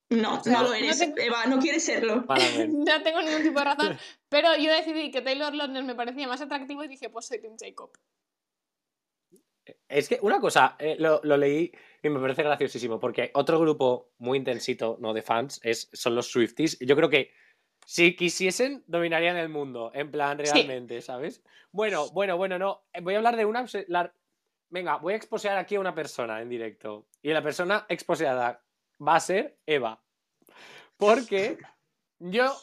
No, sea, no lo no eres, tengo- Eva, no quieres serlo. No tengo ningún tipo de razón, pero yo decidí que Taylor Lautner me parecía más atractivo y dije, pues soy Team Jacob. Es que una cosa, eh, lo, lo leí y me parece graciosísimo, porque otro grupo muy intensito, ¿no? De fans, es, son los Swifties. Yo creo que si quisiesen, dominarían el mundo, en plan, Sí. realmente, ¿sabes? Bueno, bueno, bueno, no. eh, Voy a hablar de una. la- Venga, voy a exposear aquí a una persona en directo. Y la persona exposeada va a ser Eva. Porque yo,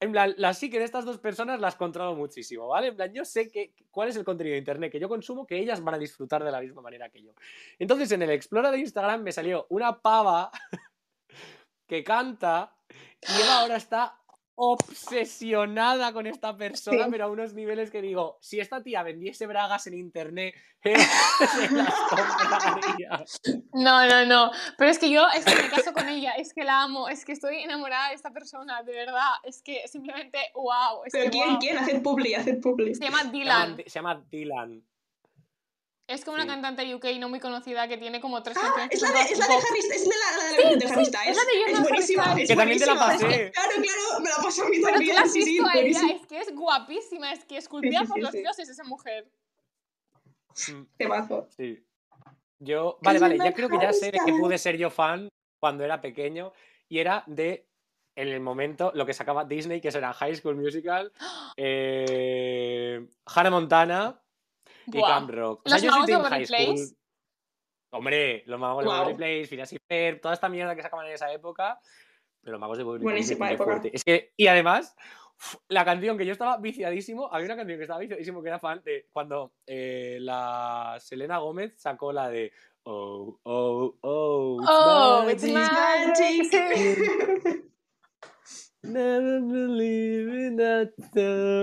en plan, la psique de estas dos personas las controlo muchísimo, ¿vale? En plan, yo sé que, cuál es el contenido de internet que yo consumo que ellas van a disfrutar de la misma manera que yo. Entonces, en el Explorer de Instagram me salió una pava que canta y ahora está obsesionada con esta persona, Sí. pero a unos niveles que digo, si esta tía vendiese bragas en internet, Eva se las compraría. No, no, no. Pero es que yo es que me caso con ella, es que la amo, es que estoy enamorada de esta persona, de verdad. Es que simplemente, wow. Es Pero que, ¿quién, wow. quién? Haced publi, haced publi. Se llama Se llama, Dylan. se llama Dylan. Es como una Sí. cantante UK no muy conocida que tiene como tres Ah, canciones. es la de, es la de. Harry, es la, la de, la canción de Harry sí, Styles. es la de You're Es buenísima, Styles. es Que también te la pasé. Claro, claro, me la pasó a mí Pero tú también. la has sí, sí, visto a ella, es que es guapísima, es que esculpida Sí, sí, por sí, los sí. dioses esa mujer. Mm, Temazo. Sí. Yo, vale, vale, ya creo que ya sé de qué pude ser yo fan cuando era pequeño y era de, en el momento, lo que sacaba Disney, que era High School Musical, eh, Hannah Montana y Buah. Camp Rock. O sea, Los yo soy magos de Team High School. Hombre, los magos de. Waverly Place, Phineas y Ferb, toda esta mierda que sacaban en esa época, pero los magos de Waverly Place pilló época. fuerte. Es que, y además, la canción que yo estaba viciadísimo, había una canción que estaba viciadísimo que era fan de cuando eh, la Selena Gómez sacó la de Oh, oh, oh, it's Oh, it's magic,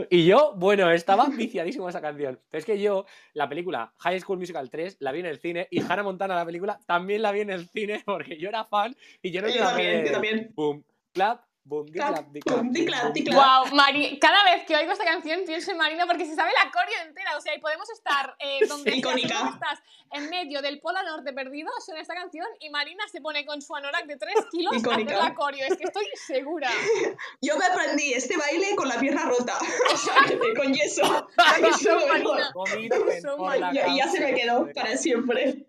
Y yo, bueno, estaba viciadísimo a esa canción. Pero es que yo, la película High School Musical 3 la vi en el cine y Hannah Montana, la película, también la vi en el cine porque yo era fan y yo no Yo también, yo también. Boom, clap, boom, di clap, di clap. Boom, di clap, di clap. Wow, Mari, cada vez que oigo esta canción pienso en Marina porque se sabe la coreo entera, o sea, y podemos estar eh, donde sea, Icónica. seguro que estás en medio del polo norte perdido, suena esta canción y Marina se pone con su anorak de 3 kilos a hacer Icónica. la coreo, es que estoy segura. Yo me aprendí este baile con la pierna rota. O sea, con yeso. Y ya se me quedó para siempre.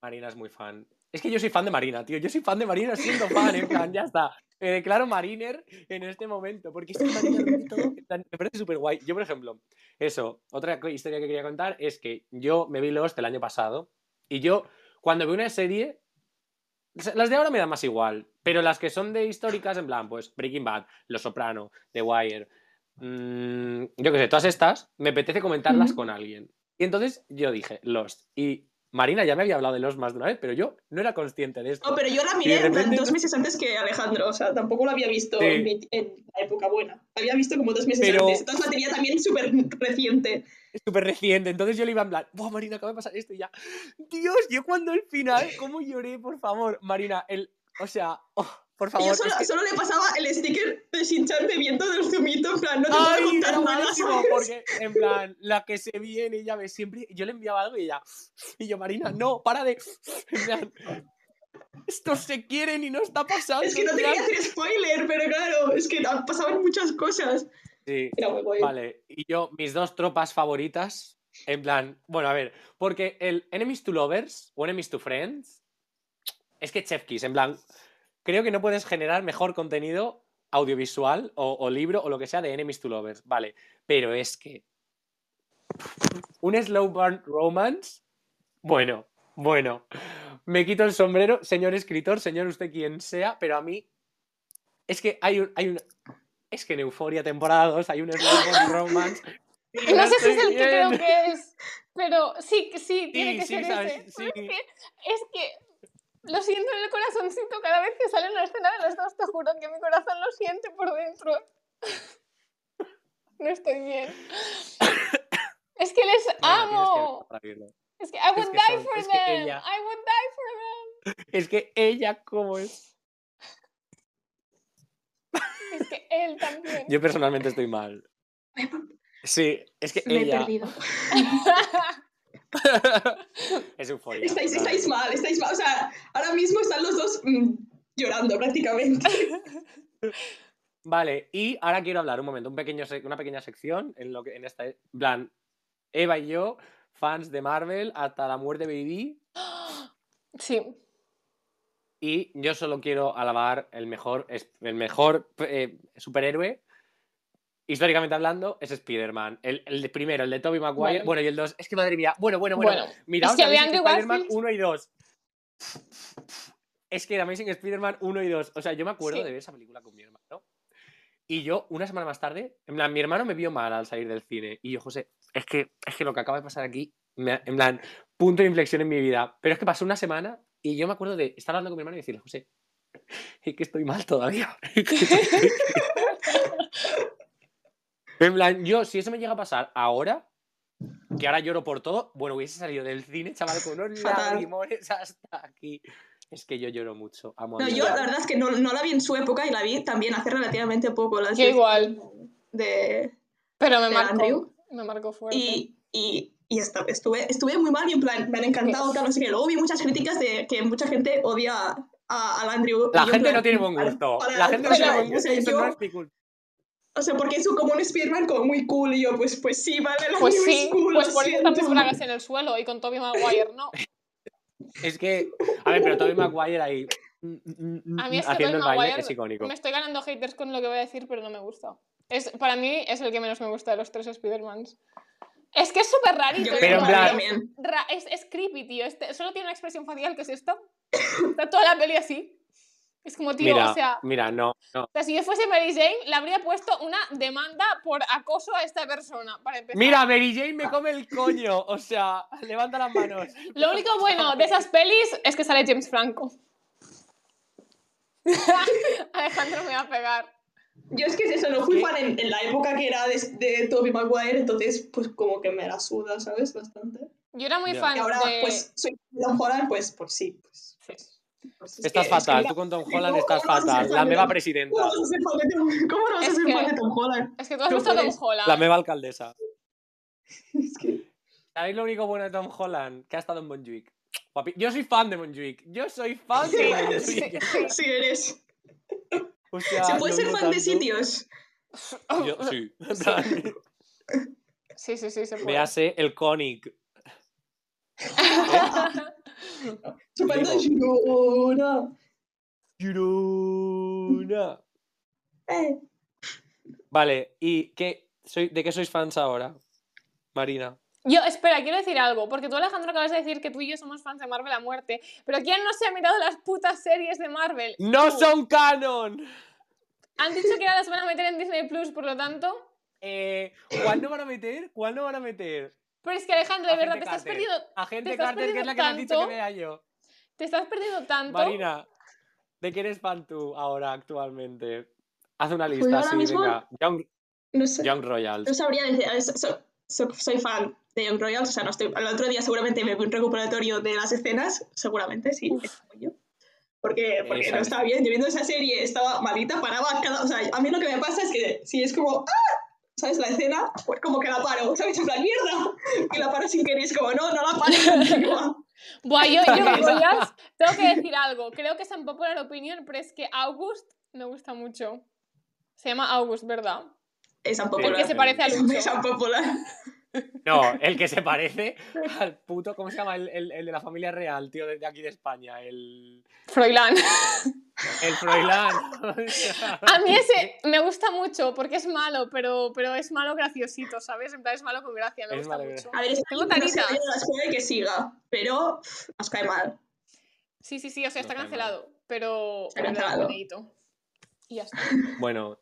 Marina es muy fan. Es que yo soy fan de Marina, tío. Yo soy fan de Marina siendo fan, en plan, ya está. Me declaro Mariner en este momento. Porque es que Marina lo hace todo, en plan, me parece súper guay. Yo, por ejemplo, eso, otra historia que quería contar es que yo me vi Lost el año pasado. Y yo, cuando veo una serie, las de ahora me dan más igual. Pero las que son de históricas, en plan, pues Breaking Bad, Los Soprano, The Wire, mm, yo qué sé, todas estas, me apetece comentarlas con alguien. Y entonces yo dije, Lost. Y Marina ya me había hablado de Lost más de una vez, pero yo no era consciente de esto. No, pero yo la miré repente- dos meses antes que Alejandro. O sea, tampoco la había visto Sí. en, mi- en la época buena. La había visto como dos meses Pero- antes. Entonces la tenía también súper reciente. Súper reciente. Entonces yo le iba en plan, ¡Buah, Marina, acaba de pasar esto! Y ya, Dios, yo cuando el final, ¿cómo lloré, por favor? Marina, el. O sea, oh, por Y favor. yo es solo, que- solo le pasaba el sticker de Shinchan bebiendo del zumito. En plan, no te puedo ¡Ay! contar Era nada. porque en plan, la que se viene, ella ve siempre. Yo le enviaba algo y ella. Y yo, Marina, no, para de. En plan, estos se quieren y no está pasando. Es que no te quería hacer spoiler, pero claro, es que pasaban muchas cosas. Sí. Era muy guay. Vale, y yo, mis dos tropas favoritas, en plan, bueno, a ver, porque el Enemies to Lovers o Enemies to Friends, es que Chef Kiss, en plan, creo que no puedes generar mejor contenido audiovisual o, o libro o lo que sea de Enemies to Lovers, vale, pero es que un slow burn romance, bueno, bueno, me quito el sombrero, señor escritor, señor usted quien sea, pero a mí es que hay un, hay un, es que en Euforia temporada 2 hay un slow burn romance. No sé si es el que creo que es, pero sí, que sí, tiene Sí, que sí, ser sabes, ese. sí. Es que, es que lo siento en el corazoncito cada vez que sale una escena de los dos, te juro que mi corazón lo siente por dentro. No estoy bien. Es que les que amo. Es que I would que die son- for them. ella- I would die for them. Es que ella, ¿cómo es? Es que él también. Yo personalmente estoy mal. Sí, es que Me he ella. perdido. es euforia. Estáis, estáis mal, estáis mal. O sea, ahora mismo están los dos mm, llorando prácticamente. Vale, y ahora quiero hablar un momento, un pequeño una pequeña sección en lo que en esta plan Eva y yo, fans de Marvel hasta la muerte baby, Sí. y yo solo quiero alabar el mejor es- el mejor eh, superhéroe históricamente hablando es Spider-Man. El, el primero, el de Tobey Maguire, Bueno. bueno, y el 2, es que madre mía, bueno, bueno, bueno, Bueno, miraos es que Spider-Man Garfield- 1 y 2. Es que Amazing Spider-Man 1 y 2. O sea, yo me acuerdo Sí. de ver esa película con mi hermano. Y yo, una semana más tarde, en plan, mi hermano me vio mal al salir del cine. Y yo, José, es que, es que lo que acaba de pasar aquí, me en plan, punto de inflexión en mi vida. Pero es que pasó una semana y yo me acuerdo de estar hablando con mi hermano y decirle, José, es que estoy mal todavía. en plan, yo, si eso me llega a pasar ahora, que ahora lloro por todo, bueno, hubiese salido del cine, chaval, con unos lagrimones hasta aquí. Es que yo lloro mucho. Amo No, yo la verdad es que no, no la vi en su época y la vi también hace relativamente poco. Las Yo igual. De, Pero me de marcó. Andrew. Me marcó fuerte. y y, y esta- estuve, estuve muy mal y en plan, me han encantado, tal, no sé qué. Luego vi muchas críticas de que mucha gente odia a, al Andrew. La gente plan, no tiene buen para- gusto. para- La gente no tiene buen o gusto sea, y eso yo- no es mi culpa. O sea, porque es como un Spider-Man como muy cool y yo, pues, pues sí, vale, la Pues nieve es sí, cool, pues por eso estamos bragas en el suelo y con Tobey Maguire, ¿no? Es que, a ver, pero Tobey Maguire ahí mm, mm, A mí es que haciendo Tobey el baile Maguire es icónico. me estoy ganando haters con lo que voy a decir, pero no me gusta. Es, para mí es el que menos me gusta de los tres Spider-Mans. Es que es súper rarito. Pero en plan- es, es creepy, tío. Este, solo tiene una expresión facial que es esta. Está toda la peli así. Es como, tío, Mira, o sea, mira, no, no. o sea, si yo fuese Mary Jane, le habría puesto una demanda por acoso a esta persona, para empezar. Mira, Mary Jane me come el coño. O sea, levanta las manos. Lo único bueno de esas pelis es que sale James Franco. Alejandro me va a pegar. Yo es que es eso, no fui fan en, en la época que era de, de Tobey Maguire, entonces pues como que me la suda, ¿sabes? Bastante. Yo era muy Ya. fan Y ahora de... pues soy Tom Holland, pues, pues sí. Pues, pues, pues, es Estás que- es que fatal, tú con Tom ¿cómo- Holland estás fatal. La meva presidenta. ¿Cómo vas a ser fan de Tom, cómo no vas a ser fan de Tom Holland? Es que tú has visto a Tom. Holland. La meva alcaldesa. Es que... ¿Sabéis lo único bueno de Tom Holland? Que ha estado en Montjuic. Guapi- Yo soy fan de Montjuic. Yo soy fan de Montjuic. Sí eres. O sea, ¿Se puede ser fan de sitios? Yo, sí. Plan, Sí, sí, sí, se puede. Véase el Conic. Chupando. Girona. Girona. Eh. Vale, ¿y qué? Soy, de qué sois fans ahora? Marina. Yo, espera, quiero decir algo, porque tú, Alejandro, acabas de decir que tú y yo somos fans de Marvel a muerte, pero ¿quién no se ha mirado las putas series de Marvel? ¡No Tú. son canon! Han dicho que ahora las van a meter en Disney Plus, por lo tanto... Eh, ¿Cuál no van a meter? ¿Cuál no van a meter? Pero es que, Alejandro, de verdad, te estás, perdiendo, Agente Te estás Carter, que es la que me has dicho que vea yo. te estás perdiendo tanto... Marina, ¿de qué eres fan tú ahora actualmente? Haz una Pues lista así, mismo- venga. Young, No sé. Young Royals. No sabría decir, so- so- so- soy fan de Young Royals, o sea, no estoy, el otro día seguramente me vi un recuperatorio de las escenas, seguramente, sí, Uf. es como yo. Porque, porque no es. estaba bien, yo viendo esa serie estaba malita, paraba cada, o sea, a mí lo que me pasa es que si es como, ¡ah! ¿Sabes? La escena, pues como que la paro, ¿sabes? En plan, ¡mierda! Y la paro sin querer, es como, no, no la paro. Buah, yo, yo, tengo que decir algo. Creo que es un popular opinion, pero es que August me gusta mucho. Se llama August, ¿verdad? Es tan Porque Porque popular. se parece a Lucho. Es tan popular. No, el que se parece al puto, ¿cómo se llama? El, el- el de la familia real, tío, de, de aquí de España. El, Froilán. el Froilán. A mí ese me gusta mucho porque es malo, pero, pero es malo graciosito, ¿sabes? En plan, es malo con gracia, me Es gusta malo mucho. A ver, es Tengo no escuela y que siga, pero nos cae mal. Sí, sí, sí, o sea, está No cancelado, pero, Está cancelado. Y ya está. Bueno,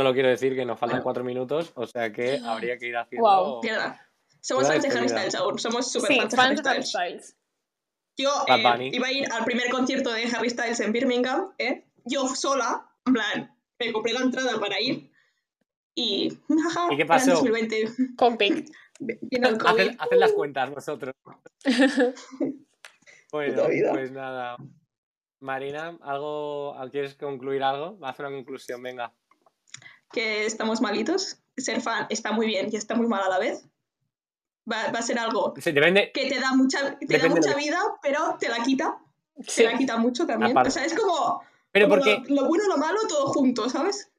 solo quiero decir que nos faltan cuatro minutos, o sea que habría que ir haciendo. Guau. Mierda. Somos fans de Harry. Styles aún, somos súper Sí, fans de Harry fans de Harry Styles. Styles. Yo eh, iba a ir al primer concierto de Harry Styles en Birmingham, ¿eh? yo sola, en plan, me compré la entrada para ir y... ¿Y qué pasó? 2020, Con COVID. Haced, haced las cuentas vosotros. Bueno, pues nada. Marina, ¿algo, ¿quieres concluir algo? Haz una conclusión, venga. Que estamos malitos. Ser fan está muy bien y está muy mal a la vez. Va, va a ser algo Sí, depende. que te da mucha, te da mucha vida, pero te la quita. Sí. Te la quita mucho también. Aparte. O sea, es como, Pero como porque. lo, lo bueno y lo malo todo junto, ¿sabes?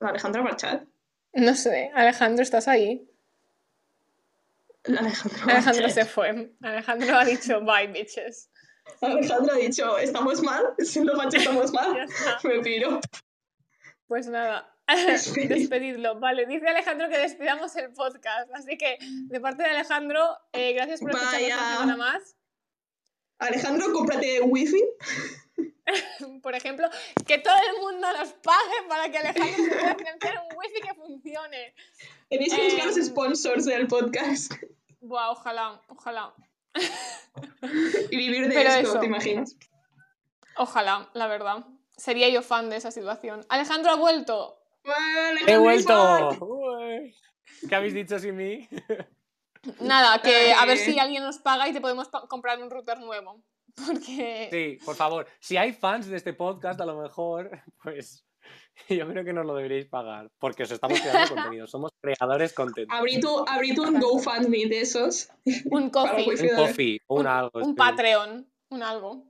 Alejandro Marchal. No sé, Alejandro, ¿estás ahí? Alejandro, Alejandro Marchal. se fue. Alejandro ha dicho bye, bitches. Alejandro ha dicho, ¿estamos mal? Si los machos estamos mal, me piro. Pues nada, Despedir. despedidlo. Vale, dice Alejandro que despidamos el podcast. Así que, de parte de Alejandro, eh, gracias por escucharnos Vaya. una semana más. Alejandro, cómprate wifi. Por ejemplo, que todo el mundo nos pague para que Alejandro se pueda financiar un wifi que funcione. Tenéis que buscar los Em. sponsors del podcast Buah, ojalá, ojalá. y vivir de Pero esto, eso. ¿te imaginas? Ojalá, la verdad. Sería yo fan de esa situación. Alejandro ha vuelto. ¡He vuelto! Ué. ¿Qué habéis dicho sin mí? Nada, que a ver si alguien nos paga y te podemos comprar un router nuevo. Porque. Sí, por favor. Si hay fans de este podcast, a lo mejor, pues yo creo que nos lo deberíais pagar. Porque os estamos creando contenido. Somos creadores contentos. Abrí tu, abrí tu un GoFundMe de esos. Un coffee. Un coffee, un, un, algo. un sí. Patreon. Un algo.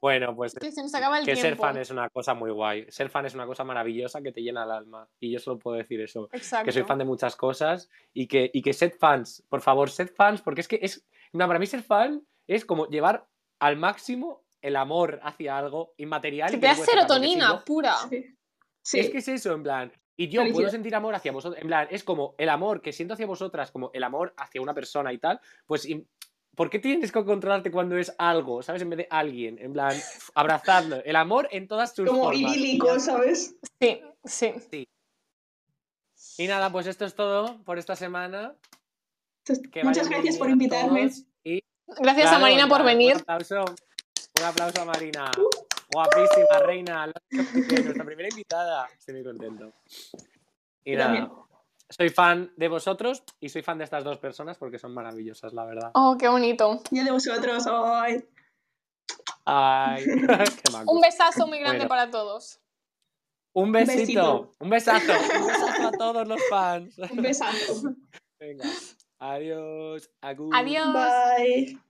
Bueno, pues que se nos acaba el que ser fan es una cosa muy guay. Ser fan es una cosa maravillosa que te llena el alma. Y yo solo puedo decir eso. Exacto. Que soy fan de muchas cosas y que, y que sed fans. Por favor, sed fans, porque es que es. No, para mí ser fan es como llevar al máximo el amor hacia algo inmaterial. Que y te no da puedes sacar, porque si serotonina pura. Sí. Sí. Es que es eso, en plan. Y yo Felicidad. puedo sentir amor hacia vosotros. En plan, es como el amor que siento hacia vosotras, como el amor hacia una persona y tal. Pues, ¿por qué tienes que controlarte cuando es algo, ¿sabes? En vez de alguien. En plan, abrazadlo. El amor en todas sus Como formas. Y idílico, ¿sabes? Sí, sí. Y nada, pues esto es todo por esta semana. Muchas gracias por invitarme. y Gracias a Marina por nada, venir. Un aplauso, un aplauso a Marina. Guapísima, reina. Nuestra primera invitada. Estoy muy contento. Y nada, soy fan de vosotros y soy fan de estas dos personas porque son maravillosas, la verdad. Oh, qué bonito. Yo de vosotros. Ay. Ay, qué maco. Un besazo muy grande Bueno. para todos. Un besito. besito. Un besazo. Un besazo a todos los fans. Un besazo. Venga. Adiós. Agur. Adiós. Bye.